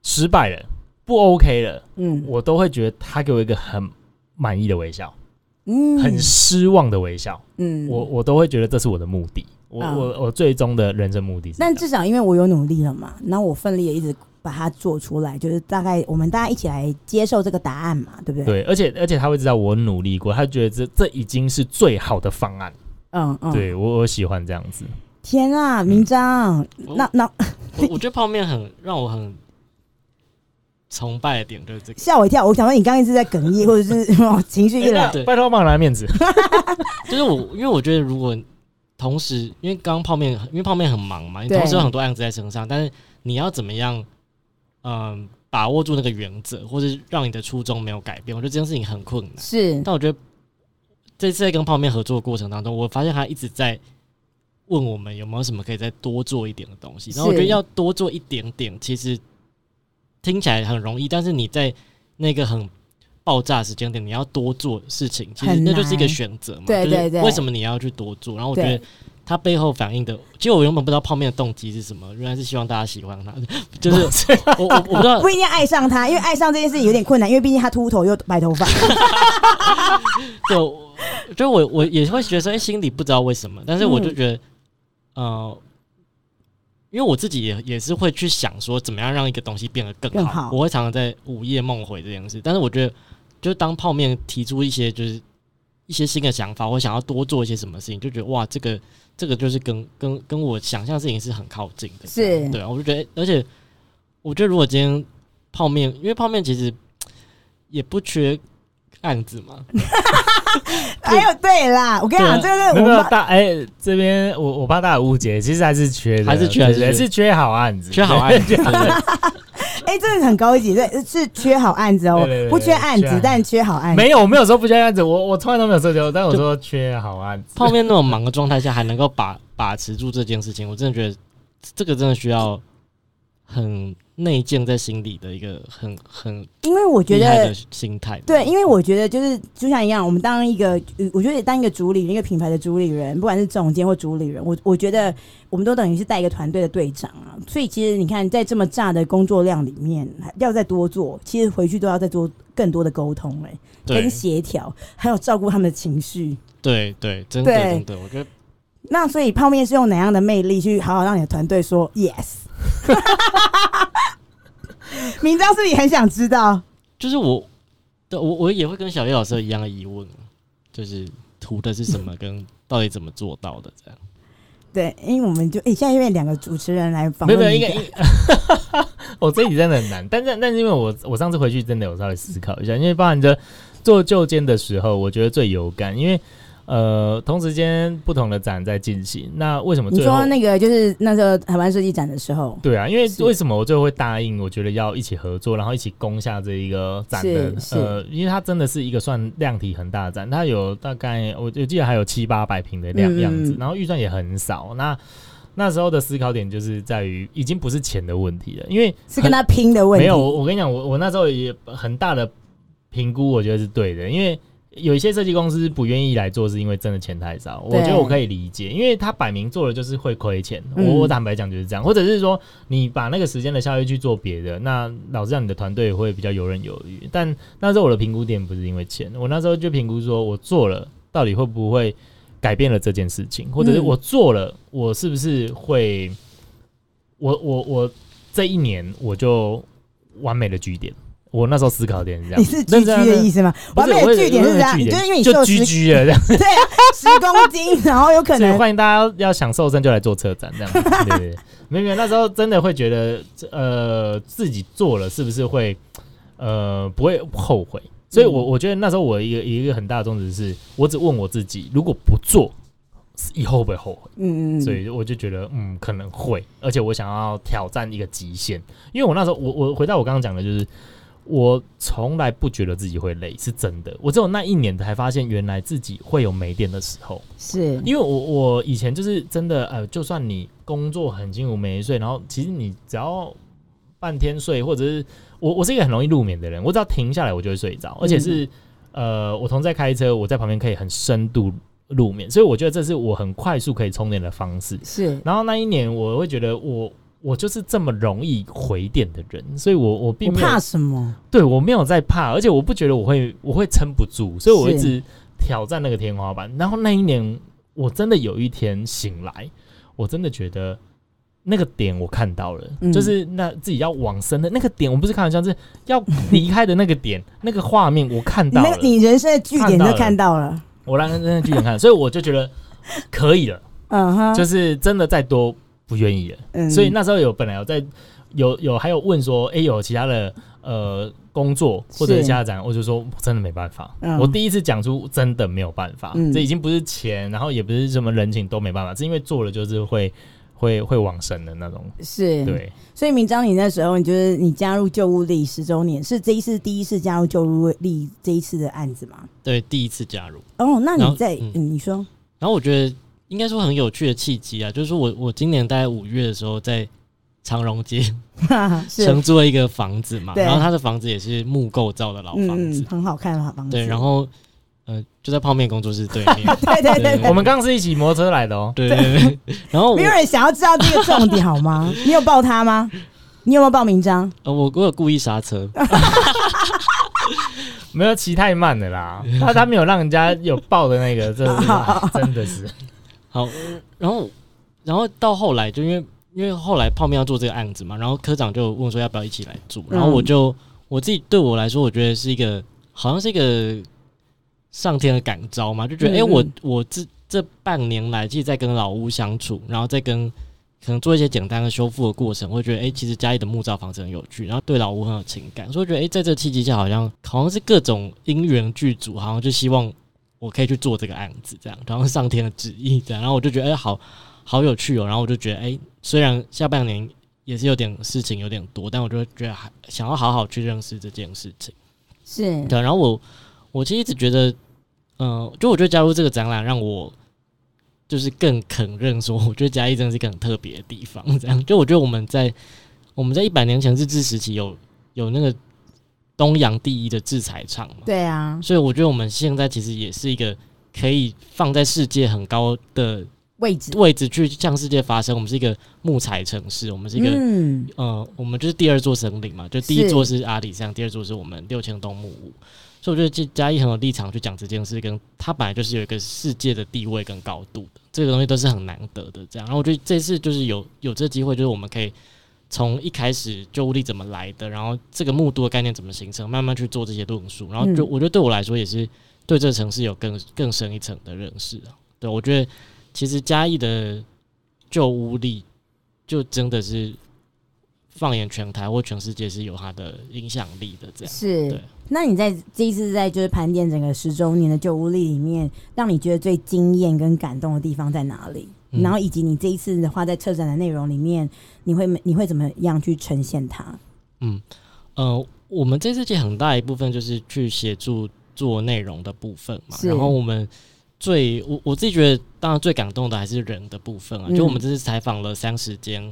失败了、不 OK 了，嗯，我都会觉得他给我一个很满意的微笑，嗯，很失望的微笑，嗯，我我都会觉得这是我的目的。我我、嗯、我我最终的人生目的是。但至少因为我有努力了嘛，然后我奋力也一直把它做出来，就是大概我们大家一起来接受这个答案嘛，对不对？对，而且而且他会知道我努力过，他觉得这这已经是最好的方案。嗯嗯，对我我喜欢这样子。天啊，明章，嗯、那那我我觉得泡面很让我很。崇拜的点就是这个，吓我一跳！我想说你刚刚一直在哽咽，或者是 情绪一来，拜托帮我拿面子。就是我，因为我觉得如果同时，因为刚刚泡面，因为泡面很忙嘛，你同时有很多案子在身上，但是你要怎么样，嗯、呃，把握住那个原则，或者让你的初衷没有改变，我觉得这件事情很困难。是，但我觉得这次在跟泡面合作的过程当中，我发现他一直在问我们有没有什么可以再多做一点的东西，然后我觉得要多做一点点，其实。听起来很容易，但是你在那个很爆炸时间点，你要多做事情，其实那就是一个选择嘛。对对对，为什么你要去多做？然后我觉得他背后反映的，其实我原本不知道泡面的动机是什么，原来是希望大家喜欢他。就是我我我不知道，不一定要爱上他，因为爱上这件事情有点困难，因为毕竟他秃头又白头发。对，就我我也会觉得说，哎，心里不知道为什么，但是我就觉得，嗯、呃。因为我自己也也是会去想说，怎么样让一个东西变得更好。更好。我会常常在午夜梦回这件事。但是我觉得，就当泡面提出一些就是一些新的想法，我想要多做一些什么事情，就觉得哇，这个这个就是跟跟跟我想象事情是很靠近的。是，对啊，我就觉得，而且我觉得如果今天泡面，因为泡面其实 也不缺案子嘛。还有对啦，我跟你讲，这个没有大哎，这边我我怕大家误解，其实还是缺的，还是缺，还是缺好案子，缺好案子。哎，这个很高级，对，是缺好案子哦，不缺案子，但缺好案子。没有，我没有说不缺案子，我我从来都没有说这个，但我说缺好案子。泡面那种忙的状态下，还能够把把持住这件事情，我真的觉得这个真的需要很。内建在心里的一个很很，因为我觉得心态对，因为我觉得就是就像一样，我们当一个，我觉得当一个主理人，一个品牌的主理人，不管是总监或主理人，我我觉得我们都等于是带一个团队的队长啊。所以其实你看，在这么炸的工作量里面，要再多做，其实回去都要再做更多的沟通、欸，哎，跟协调，还有照顾他们的情绪。对对，真的真的，我觉得。那所以泡面是用哪样的魅力去好好让你的团队说 yes？明章是不是也很想知道？就是我，对我我也会跟小叶老师一样的疑问，就是图的是什么，跟到底怎么做到的这样。对，因为我们就哎、欸，现在因为两个主持人来访问，没有，应该，我 这一题真的很难，但是但是因为我我上次回去真的有稍微思考一下，因为包含着做旧监的时候，我觉得最有感，因为。呃，同时间不同的展在进行，那为什么？你说那个就是那时候台湾设计展的时候？对啊，因为为什么我最后会答应？我觉得要一起合作，然后一起攻下这一个展的。呃，因为它真的是一个算量体很大的展，它有大概我我记得还有七八百平的量样子，嗯、然后预算也很少。那那时候的思考点就是在于，已经不是钱的问题了，因为是跟他拼的问题。没有，我跟你讲，我我那时候也很大的评估，我觉得是对的，因为。有一些设计公司不愿意来做，是因为真的钱太少。我觉得我可以理解，因为他摆明做了就是会亏钱。我我坦白讲就是这样，或者是说你把那个时间的效益去做别的，那老实讲你的团队会比较游刃有余。但那时候我的评估点不是因为钱，我那时候就评估说我做了到底会不会改变了这件事情，或者是我做了我是不是会，我我我这一年我就完美的据点。我那时候思考点是这样，你是 GG 的意思吗？完美的据点是这样，就是因为你就居居了 这样。对啊，十公斤，然后有可能欢迎大家要想瘦身就来做车展这样。对对对，没有没有，那时候真的会觉得，呃，自己做了是不是会，呃，不会后悔？所以我我觉得那时候我一个一个很大的宗旨是，我只问我自己，如果不做，以后会不会后悔？嗯嗯，所以我就觉得，嗯，可能会，而且我想要挑战一个极限，因为我那时候我我回到我刚刚讲的就是。我从来不觉得自己会累，是真的。我只有那一年才发现，原来自己会有没电的时候。是因为我我以前就是真的，呃，就算你工作很辛苦没睡，然后其实你只要半天睡，或者是我我是一个很容易入眠的人，我只要停下来我就会睡着，而且是呃，我同在开车，我在旁边可以很深度入眠，所以我觉得这是我很快速可以充电的方式。是，然后那一年我会觉得我。我就是这么容易回电的人，所以我我并没有怕什么，对我没有在怕，而且我不觉得我会我会撑不住，所以我一直挑战那个天花板。然后那一年我真的有一天醒来，我真的觉得那个点我看到了，嗯、就是那自己要往生的那个点，我不是开玩笑，是要离开的那个点，那个画面我看到了，你，你人生的据点就看到了，我让人生的据点看，所以我就觉得可以了，嗯哼，就是真的再多不愿意了，嗯，所以那时候有本来有在有有还有问说，哎、欸，有其他的呃。工作或者家长，我就说真的没办法。嗯、我第一次讲出真的没有办法，嗯、这已经不是钱，然后也不是什么人情都没办法，是因为做了就是会会会往生的那种。是，对。所以明章，你那时候你觉得你加入旧物力十周年，是这一次第一次加入旧物力这一次的案子吗？对，第一次加入。哦，那你在嗯，嗯，你说。然后我觉得应该说很有趣的契机啊，就是说我我今年大概五月的时候在。长荣街 承租了一个房子嘛，然后他的房子也是木构造的老房子，很好看的房子。对，然后呃，就在泡面工作室对面。对对对，我们刚刚是一起摩托车来的哦。对对对。然后没有人想要知道这个重点好吗？你有报他吗？你有没有报名章？呃，我我有故意刹车，没有骑太慢的啦。他他没有让人家有报的那个，真的是真的是好。然后然后到后来就因为。因为后来泡面要做这个案子嘛，然后科长就问说要不要一起来做，然后我就我自己对我来说，我觉得是一个好像是一个上天的感召嘛，就觉得哎、欸，我我这这半年来，其实在跟老屋相处，然后再跟可能做一些简单的修复的过程，我觉得哎、欸，其实家里的木造房子很有趣，然后对老屋很有情感，所以我觉得哎、欸，在这个契机下，好像好像是各种因缘具足，好像就希望我可以去做这个案子，这样，然后上天的旨意这样，然后我就觉得哎、欸，好。好有趣哦，然后我就觉得，哎、欸，虽然下半年也是有点事情有点多，但我就觉得还想要好好去认识这件事情。是对，然后我我其实一直觉得，嗯、呃，就我觉得加入这个展览，让我就是更肯认说，我觉得嘉义真的是一个很特别的地方。这样，就我觉得我们在我们在一百年前日治时期有有那个东洋第一的制裁厂嘛，对啊，所以我觉得我们现在其实也是一个可以放在世界很高的。位置位置去向世界发声。我们是一个木材城市，我们是一个嗯呃，我们就是第二座森林嘛，就第一座是阿里山，第二座是我们六千栋木屋。所以我觉得嘉义很有立场去讲这件事，跟他本来就是有一个世界的地位跟高度的，这个东西都是很难得的。这样，然后我觉得这次就是有有这机会，就是我们可以从一开始旧物力怎么来的，然后这个木都的概念怎么形成，慢慢去做这些论述，然后就我觉得对我来说也是对这个城市有更更深一层的认识啊。对我觉得。其实嘉义的旧物力，就真的是放眼全台或全世界是有它的影响力的。这样是。对。那你在这一次在就是盘点整个十周年的旧物力里面，让你觉得最惊艳跟感动的地方在哪里？嗯、然后以及你这一次的话，在策展的内容里面，你会你会怎么样去呈现它？嗯呃，我们这次其实很大一部分就是去协助做内容的部分嘛，然后我们。最我我自己觉得，当然最感动的还是人的部分啊。嗯、就我们这次采访了三十间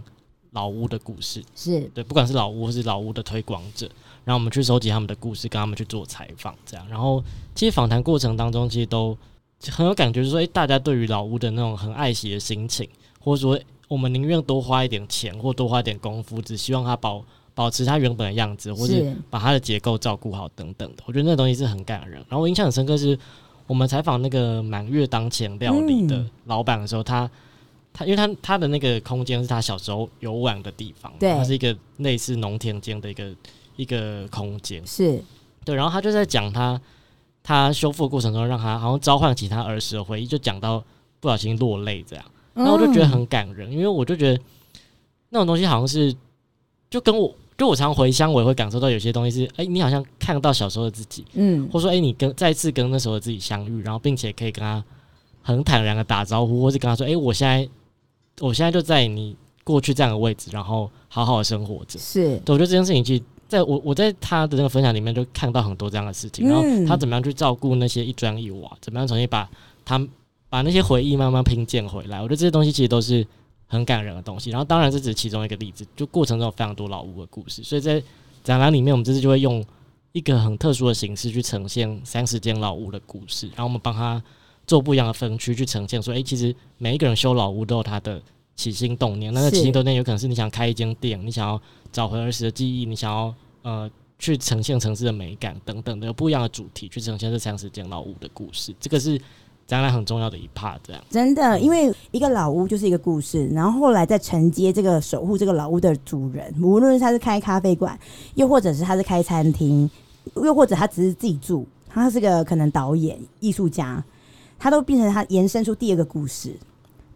老屋的故事，是对，不管是老屋或是老屋的推广者，然后我们去收集他们的故事，跟他们去做采访，这样。然后其实访谈过程当中，其实都很有感觉，就是说，哎、欸，大家对于老屋的那种很爱惜的心情，或者说我们宁愿多花一点钱或多花一点功夫，只希望它保保持它原本的样子，或是把它的结构照顾好等等的。我觉得那东西是很感人。然后我印象很深刻是。我们采访那个满月当前料理的老板的时候，嗯、他他因为他他的那个空间是他小时候游玩的地方，对，它是一个类似农田间的一个一个空间，是对。然后他就在讲他他修复的过程中，让他好像召唤起他儿时的回忆，就讲到不小心落泪这样，然后我就觉得很感人，嗯、因为我就觉得那种东西好像是就跟我。就我常回乡，我也会感受到有些东西是，哎、欸，你好像看到小时候的自己，嗯，或者说，哎、欸，你跟再次跟那时候的自己相遇，然后并且可以跟他很坦然的打招呼，或是跟他说，哎、欸，我现在，我现在就在你过去这样的位置，然后好好的生活着。是，对，我觉得这件事情，其实在我我在他的那个分享里面就看到很多这样的事情，然后他怎么样去照顾那些一砖一瓦，怎么样重新把他把那些回忆慢慢拼建回来。我觉得这些东西其实都是。很感人的东西，然后当然这只是其中一个例子，就过程中有非常多老屋的故事，所以在展览里面，我们这次就会用一个很特殊的形式去呈现三十间老屋的故事，然后我们帮他做不一样的分区去呈现，说，哎，其实每一个人修老屋都有他的起心动念，那个起心动念有可能是你想开一间店，你想要找回儿时的记忆，你想要呃去呈现城市的美感等等的，不一样的主题去呈现这三十间老屋的故事，这个是展览很重要的一 part，这样。真的，因为一个老屋就是一个故事，然后后来再承接这个守护这个老屋的主人，无论是他是开咖啡馆，又或者是他是开餐厅，又或者他只是自己住，他是个可能导演、艺术家，他都变成他延伸出第二个故事，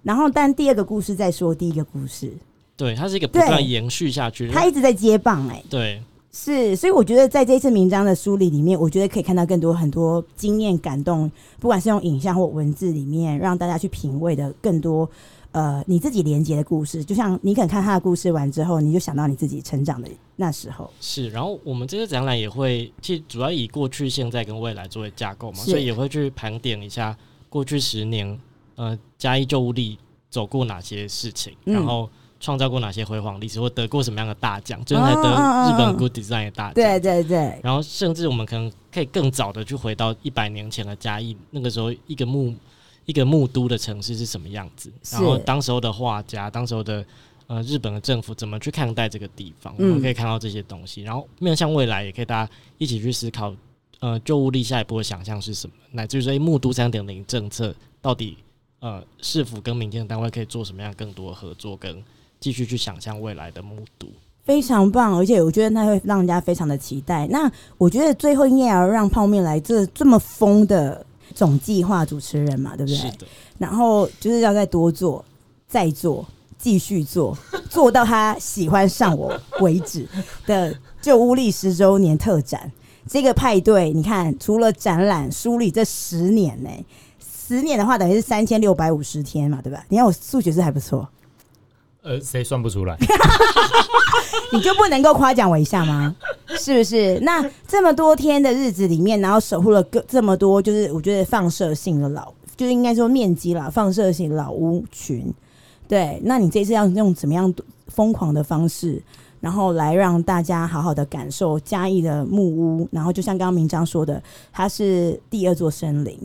然后但第二个故事再说第一个故事，对，他是一个不断延续下去，他一直在接棒、欸，哎，对。是，所以我觉得在这次名章的梳理里面，我觉得可以看到更多很多经验感动，不管是用影像或文字里面，让大家去品味的更多呃你自己连接的故事。就像你可能看他的故事完之后，你就想到你自己成长的那时候。是，然后我们这次展览也会，其实主要以过去、现在跟未来作为架构嘛，所以也会去盘点一下过去十年，呃，嘉义旧物力走过哪些事情，嗯、然后。创造过哪些辉煌历史，或得过什么样的大奖？最近才得日本 Good Design 的大奖。对对对。然后，甚至我们可能可以更早的去回到一百年前的嘉义，那个时候一个木一个木都的城市是什么样子？然后，当时候的画家，当时候的呃日本的政府怎么去看待这个地方？我们可以看到这些东西。然后，面向未来，也可以大家一起去思考，呃，旧物力下一步的想象是什么？乃至于说，木都三点零政策到底呃市府跟民间的单位可以做什么样更多的合作跟？继续去想象未来的目睹，非常棒，而且我觉得那会让人家非常的期待。那我觉得最后应该要让泡面来这这么疯的总计划主持人嘛，对不对？是的。然后就是要再多做，再做，继续做，做到他喜欢上我为止的旧物力十周年特展。这个派对，你看，除了展览梳理这十年呢、欸，十年的话等于是三千六百五十天嘛，对吧？你看我数学是还不错。呃，谁算不出来？你就不能够夸奖我一下吗？是不是？那这么多天的日子里面，然后守护了个这么多，就是我觉得放射性的老，就是应该说面积啦，放射性老屋群。对，那你这次要用怎么样疯狂的方式，然后来让大家好好的感受嘉义的木屋？然后就像刚刚明章说的，它是第二座森林。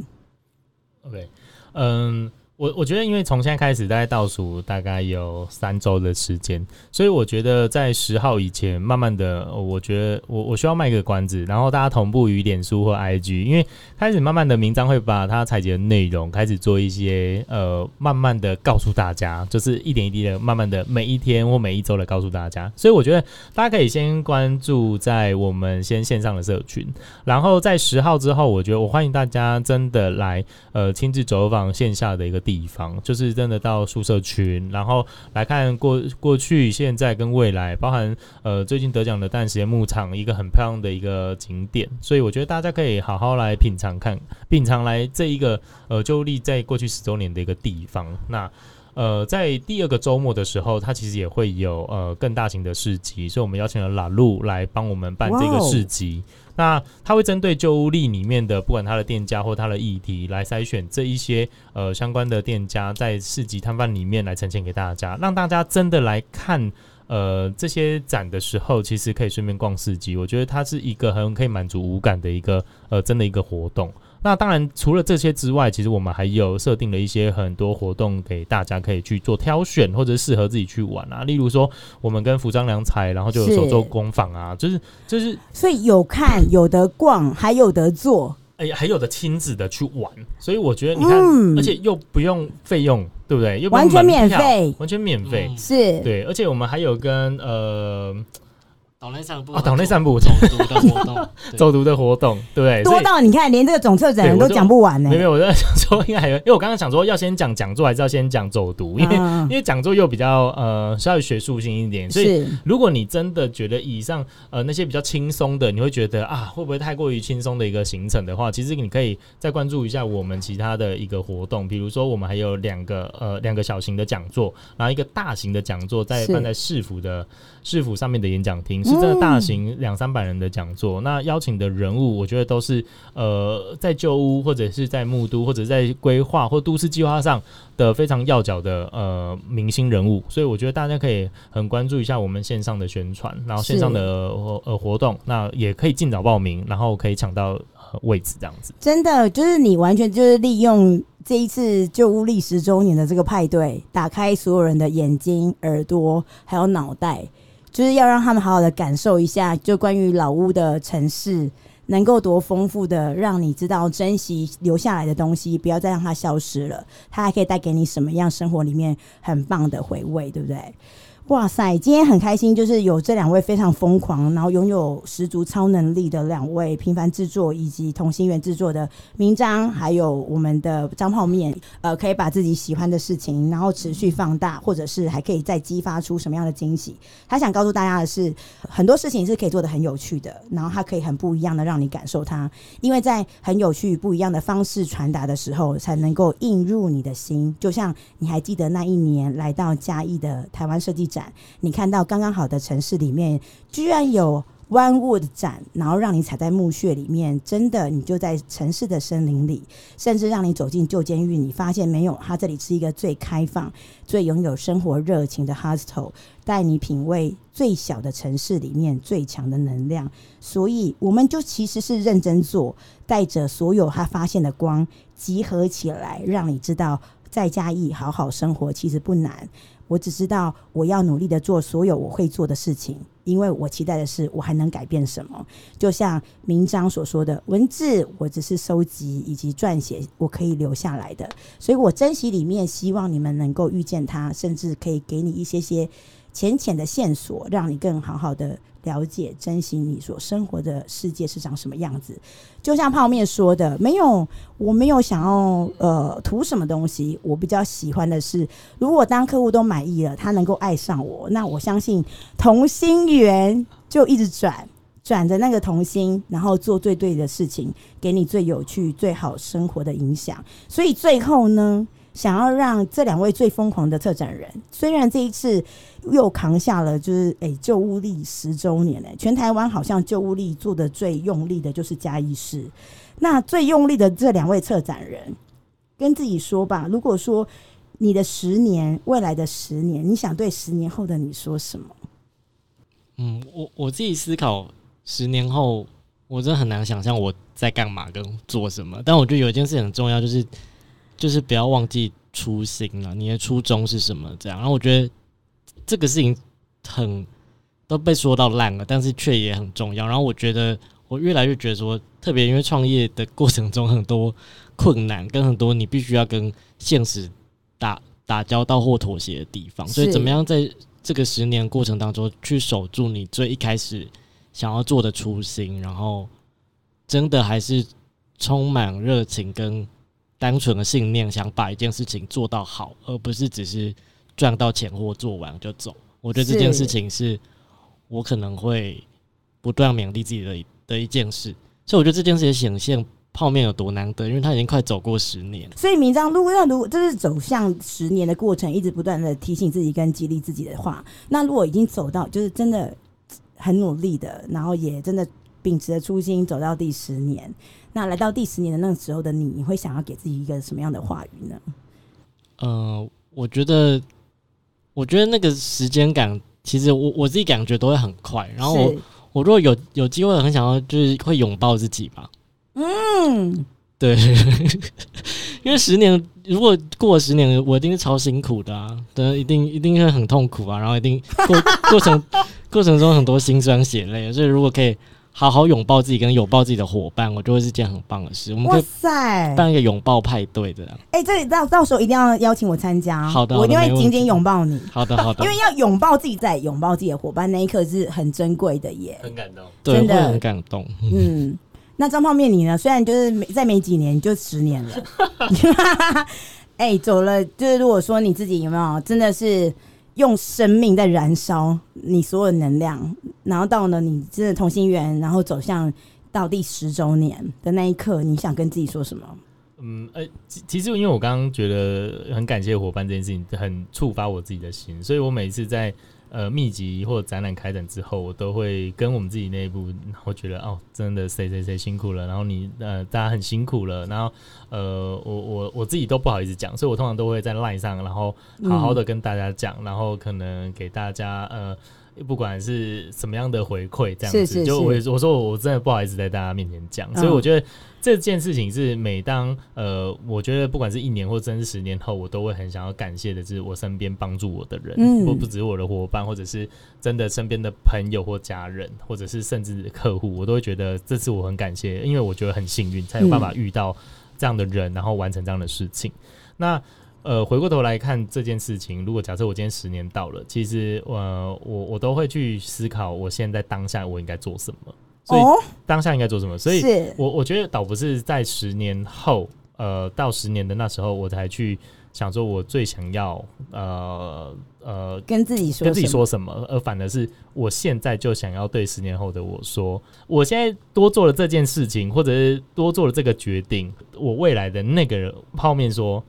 OK，嗯。我我觉得，因为从现在开始，大概倒数大概有三周的时间，所以我觉得在十号以前，慢慢的，我觉得我我需要卖个关子，然后大家同步于脸书或 IG，因为开始慢慢的，名章会把它采集的内容开始做一些呃，慢慢的告诉大家，就是一点一滴的，慢慢的每一天或每一周的告诉大家。所以我觉得大家可以先关注在我们先线上的社群，然后在十号之后，我觉得我欢迎大家真的来呃亲自走访线下的一个。地方就是真的到宿舍群，然后来看过过去、现在跟未来，包含呃最近得奖的淡水牧场，一个很漂亮的一个景点，所以我觉得大家可以好好来品尝看，品尝来这一个呃就立在过去十周年的一个地方。那呃在第二个周末的时候，它其实也会有呃更大型的市集，所以我们邀请了拉路来帮我们办这个市集。那他会针对旧屋力里面的，不管他的店家或他的议题，来筛选这一些呃相关的店家，在市集摊贩里面来呈现给大家，让大家真的来看呃这些展的时候，其实可以顺便逛市集。我觉得它是一个很可以满足五感的一个呃真的一个活动。那当然，除了这些之外，其实我们还有设定了一些很多活动给大家可以去做挑选，或者适合自己去玩啊。例如说，我们跟服装良才，然后就有手作工坊啊，就是就是，所以有看有得逛，还有得做，哎，还有的亲子的去玩。所以我觉得你看，嗯、而且又不用费用，对不对？又不用完全免费，完全免费，嗯、是对。而且我们还有跟呃。岛内散步啊，岛内散步。走读的活动，走读的活动，对，多到你看连这个总策展人都讲不完呢。没有，我在想说应该还有，因为我刚刚想说要先讲讲座，还是要先讲走读，因为因为讲座又比较呃稍微学术性一点，所以如果你真的觉得以上呃那些比较轻松的，你会觉得啊会不会太过于轻松的一个行程的话，其实你可以再关注一下我们其他的一个活动，比如说我们还有两个呃两个小型的讲座，然后一个大型的讲座在办在市府的市府上面的演讲厅，是真的大型。两三百人的讲座，那邀请的人物，我觉得都是呃，在旧屋或者是在木都或者在规划或都市计划上的非常要角的呃明星人物，所以我觉得大家可以很关注一下我们线上的宣传，然后线上的呃活动，那也可以尽早报名，然后可以抢到位置这样子。真的就是你完全就是利用这一次旧屋历十周年的这个派对，打开所有人的眼睛、耳朵还有脑袋。就是要让他们好好的感受一下，就关于老屋的城市，能够多丰富的让你知道珍惜留下来的东西，不要再让它消失了。它还可以带给你什么样生活里面很棒的回味，对不对？哇塞，今天很开心，就是有这两位非常疯狂，然后拥有十足超能力的两位平凡制作以及同心圆制作的名章，还有我们的张泡面，呃，可以把自己喜欢的事情，然后持续放大，或者是还可以再激发出什么样的惊喜。他想告诉大家的是，很多事情是可以做得很有趣的，然后他可以很不一样的让你感受它，因为在很有趣不一样的方式传达的时候，才能够映入你的心。就像你还记得那一年来到嘉义的台湾设计展，你看到刚刚好的城市里面，居然有 One Wood 展，然后让你踩在墓穴里面，真的你就在城市的森林里，甚至让你走进旧监狱，你发现没有，它这里是一个最开放、最拥有生活热情的 hostel，带你品味最小的城市里面最强的能量。所以，我们就其实是认真做，带着所有他发现的光集合起来，让你知道在嘉义好好生活其实不难。我只知道我要努力的做所有我会做的事情，因为我期待的是我还能改变什么。就像明章所说的，文字我只是收集以及撰写我可以留下来的，所以我珍惜里面，希望你们能够遇见它，甚至可以给你一些些浅浅的线索，让你更好好的。了解、珍惜你所生活的世界是长什么样子，就像泡面说的，没有，我没有想要呃图什么东西。我比较喜欢的是，如果当客户都满意了，他能够爱上我，那我相信同心圆就一直转，转着那个同心，然后做最对的事情，给你最有趣、最好生活的影响。所以最后呢，想要让这两位最疯狂的策展人，虽然这一次又扛下了，就是诶旧物力十周年诶，全台湾好像旧物力做的最用力的就是嘉义市。那最用力的这两位策展人，跟自己说吧，如果说你的十年，未来的十年，你想对十年后的你说什么？嗯，我我自己思考，十年后我真的很难想象我在干嘛跟做什么。但我觉得有一件事很重要，就是。就是不要忘记初心了，你的初衷是什么？这样，然后我觉得这个事情很都被说到烂了，但是却也很重要。然后我觉得我越来越觉得说，特别因为创业的过程中很多困难，跟很多你必须要跟现实打打交道或妥协的地方，所以怎么样在这个十年过程当中去守住你最一开始想要做的初心，然后真的还是充满热情跟。单纯的信念，想把一件事情做到好，而不是只是赚到钱或做完就走。我觉得这件事情是我可能会不断勉励自己的的一件事。所以我觉得这件事也显现泡面有多难得，因为他已经快走过十年。所以明章，如果要如果这是走向十年的过程，一直不断的提醒自己跟激励自己的话，那如果已经走到就是真的很努力的，然后也真的秉持着初心走到第十年。那来到第十年的那个时候的你，你会想要给自己一个什么样的话语呢？呃，我觉得，我觉得那个时间感，其实我我自己感觉都会很快。然后我我如果有有机会，很想要就是会拥抱自己吧。嗯，对，因为十年如果过了十年，我一定是超辛苦的啊，对，一定一定会很痛苦啊，然后一定过过程过程中很多辛酸血泪，所以如果可以。好好拥抱自己，跟拥抱自己的伙伴，我觉得是件很棒的事。我们可以办一个拥抱派对的。哎、欸，这里到到时候一定要邀请我参加。好的，我一定会紧紧拥抱你。好的，好的。因为要拥抱自己，再拥抱自己的伙伴，那一刻是很珍贵的耶。很感动，真的很感动。嗯，那张泡面你呢？虽然就是没再没几年，就十年了。哎、欸，走了。就是如果说你自己有没有真的是。用生命在燃烧你所有的能量，然后到了你真的同心圆，然后走向到第十周年的那一刻，你想跟自己说什么？嗯，呃，其实因为我刚刚觉得很感谢伙伴这件事情，很触发我自己的心，所以我每次在。呃，密集或展览开展之后，我都会跟我们自己内部，我觉得哦，真的谁谁谁辛苦了，然后你呃，大家很辛苦了，然后呃，我我我自己都不好意思讲，所以我通常都会在 line 上，然后好好的跟大家讲，嗯、然后可能给大家呃不管是什么样的回馈，这样子，是是是。就我我说我真的不好意思在大家面前讲，嗯、所以我觉得这件事情是每当呃，我觉得不管是一年或真是十年后，我都会很想要感谢的，是我身边帮助我的人，嗯，不不只是我的伙伴，或者是真的身边的朋友或家人，或者是甚至客户，我都会觉得这次我很感谢，因为我觉得很幸运才有办法遇到这样的人，然后完成这样的事情。那呃，回过头来看这件事情，如果假设我今天十年到了，其实呃，我我都会去思考，我现在当下我应该做什么，所以当下应该做什么，所以我我觉得倒不是在十年后，呃，到十年的那时候我才去想说我最想要呃呃跟自己说跟自己说什么，而反而是我现在就想要对十年后的我说，我现在多做了这件事情，或者是多做了这个决定，我未来的那个泡面说。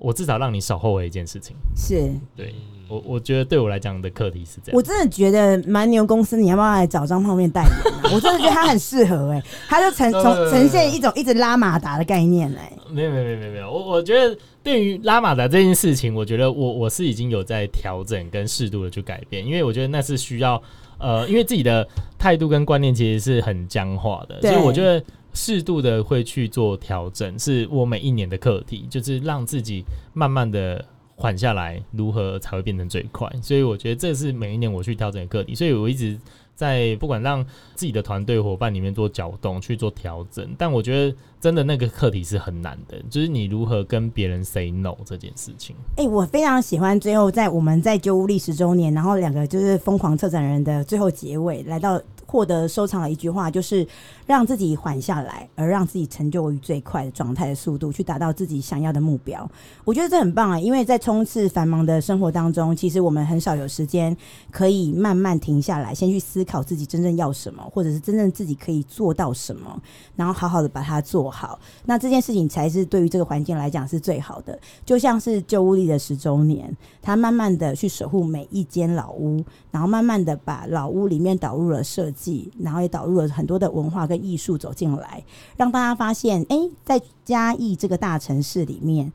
我至少让你少后悔一件事情，是对我，我觉得对我来讲的课题是这样。我真的觉得蛮牛公司，你要不要来找张泡面代言？啊？我真的觉得他很适合哎，欸，他就呈从呈现一种一直拉马达的概念哎，欸。没有没有没有没有，我我觉得对于拉马达这件事情，我觉得我我是已经有在调整跟适度的去改变，因为我觉得那是需要呃，因为自己的态度跟观念其实是很僵化的，所以我觉得。适度的会去做调整，是我每一年的课题，就是让自己慢慢的缓下来，如何才会变成最快。所以我觉得这是每一年我去调整的课题，所以我一直在不管让自己的团队伙伴里面做搅动去做调整，但我觉得真的那个课题是很难的，就是你如何跟别人 say no 这件事情。哎、我非常喜欢最后在我们在旧屋历十周年，然后两个就是疯狂策展人的最后结尾来到。获得收藏的一句话就是让自己缓下来，而让自己成就于最快的状态的速度，去达到自己想要的目标。我觉得这很棒啊，因为在冲刺繁忙的生活当中，其实我们很少有时间可以慢慢停下来，先去思考自己真正要什么，或者是真正自己可以做到什么，然后好好的把它做好。那这件事情才是对于这个环境来讲是最好的。就像是旧屋里的十周年，他慢慢的去守护每一间老屋，然后慢慢的把老屋里面导入了设计。然后也导入了很多的文化跟艺术走进来，让大家发现，哎，在嘉义这个大城市里面，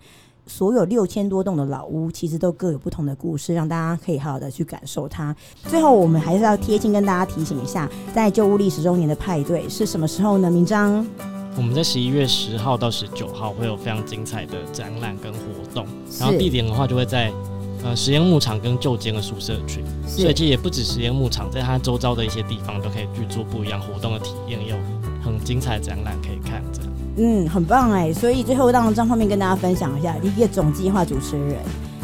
所有六千多栋的老屋，其实都各有不同的故事，让大家可以好好的去感受它。最后，我们还是要贴心跟大家提醒一下，在旧屋历十周年的派对是什么时候呢？明章，我们在十一月十号到十九号会有非常精彩的展览跟活动，然后地点的话就会在。呃，实验牧场跟旧间的宿舍群，所以其实也不止实验牧场，在它周遭的一些地方都可以去做不一样活动的体验，有很精彩的展览可以看着。嗯，很棒哎！所以最后让张方面跟大家分享一下，一个总计划主持人，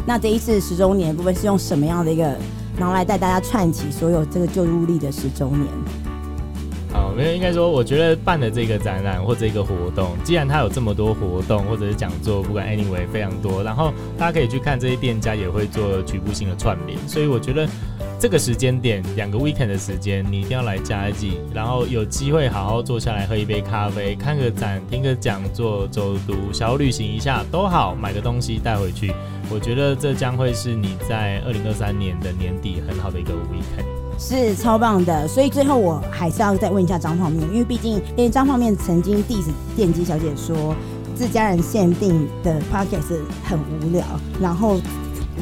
那这一次十周年的部分是用什么样的一个，然后来带大家串起所有这个旧屋力的十周年。好，没有，应该说，我觉得办的这个展览或这个活动，既然它有这么多活动或者是讲座，不管 anyway 非常多，然后大家可以去看这些店家也会做局部性的串联，所以我觉得这个时间点两个 weekend 的时间，你一定要来嘉义，然后有机会好好坐下来喝一杯咖啡，看个展，听个讲座，走读，小旅行一下都好，买个东西带回去，我觉得这将会是你在二零二三年的年底很好的一个 weekend。是超棒的，所以最后我还是要再问一下张泡面，因为毕竟因为张泡面曾经 diss 电机小姐说自家人限定的 podcast 很无聊，然后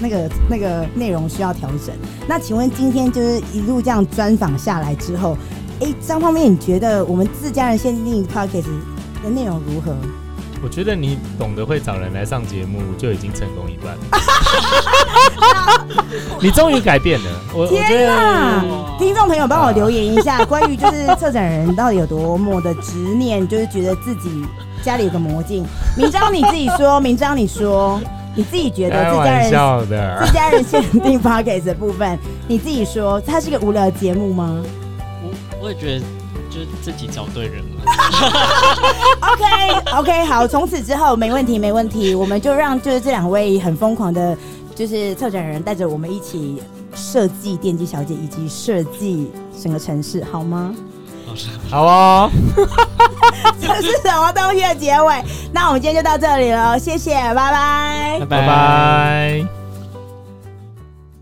那个那个内容需要调整。那请问今天就是一路这样专访下来之后，哎、张泡面，你觉得我们自家人限定 podcast 的内容如何？我觉得你懂得会找人来上节目就已经成功一半了。你终于改变了，我天哪！听众朋友帮我留言一下，关于就是策展人到底有多么的执念，就是觉得自己家里有个魔镜。明章你自己说，明章你说，你自己觉得自家人自家人限定 Podcast 的部分，你自己说，它是个无聊的节目吗？我我也觉得。就自己找对人了。OK OK，好，从此之后没问题没问题，我们就让就是这两位很疯狂的，就是策展人带着我们一起设计电击小姐以及设计整个城市，好吗？好哦。这是什么东西的结尾？那我们今天就到这里了，谢谢，拜拜，拜拜。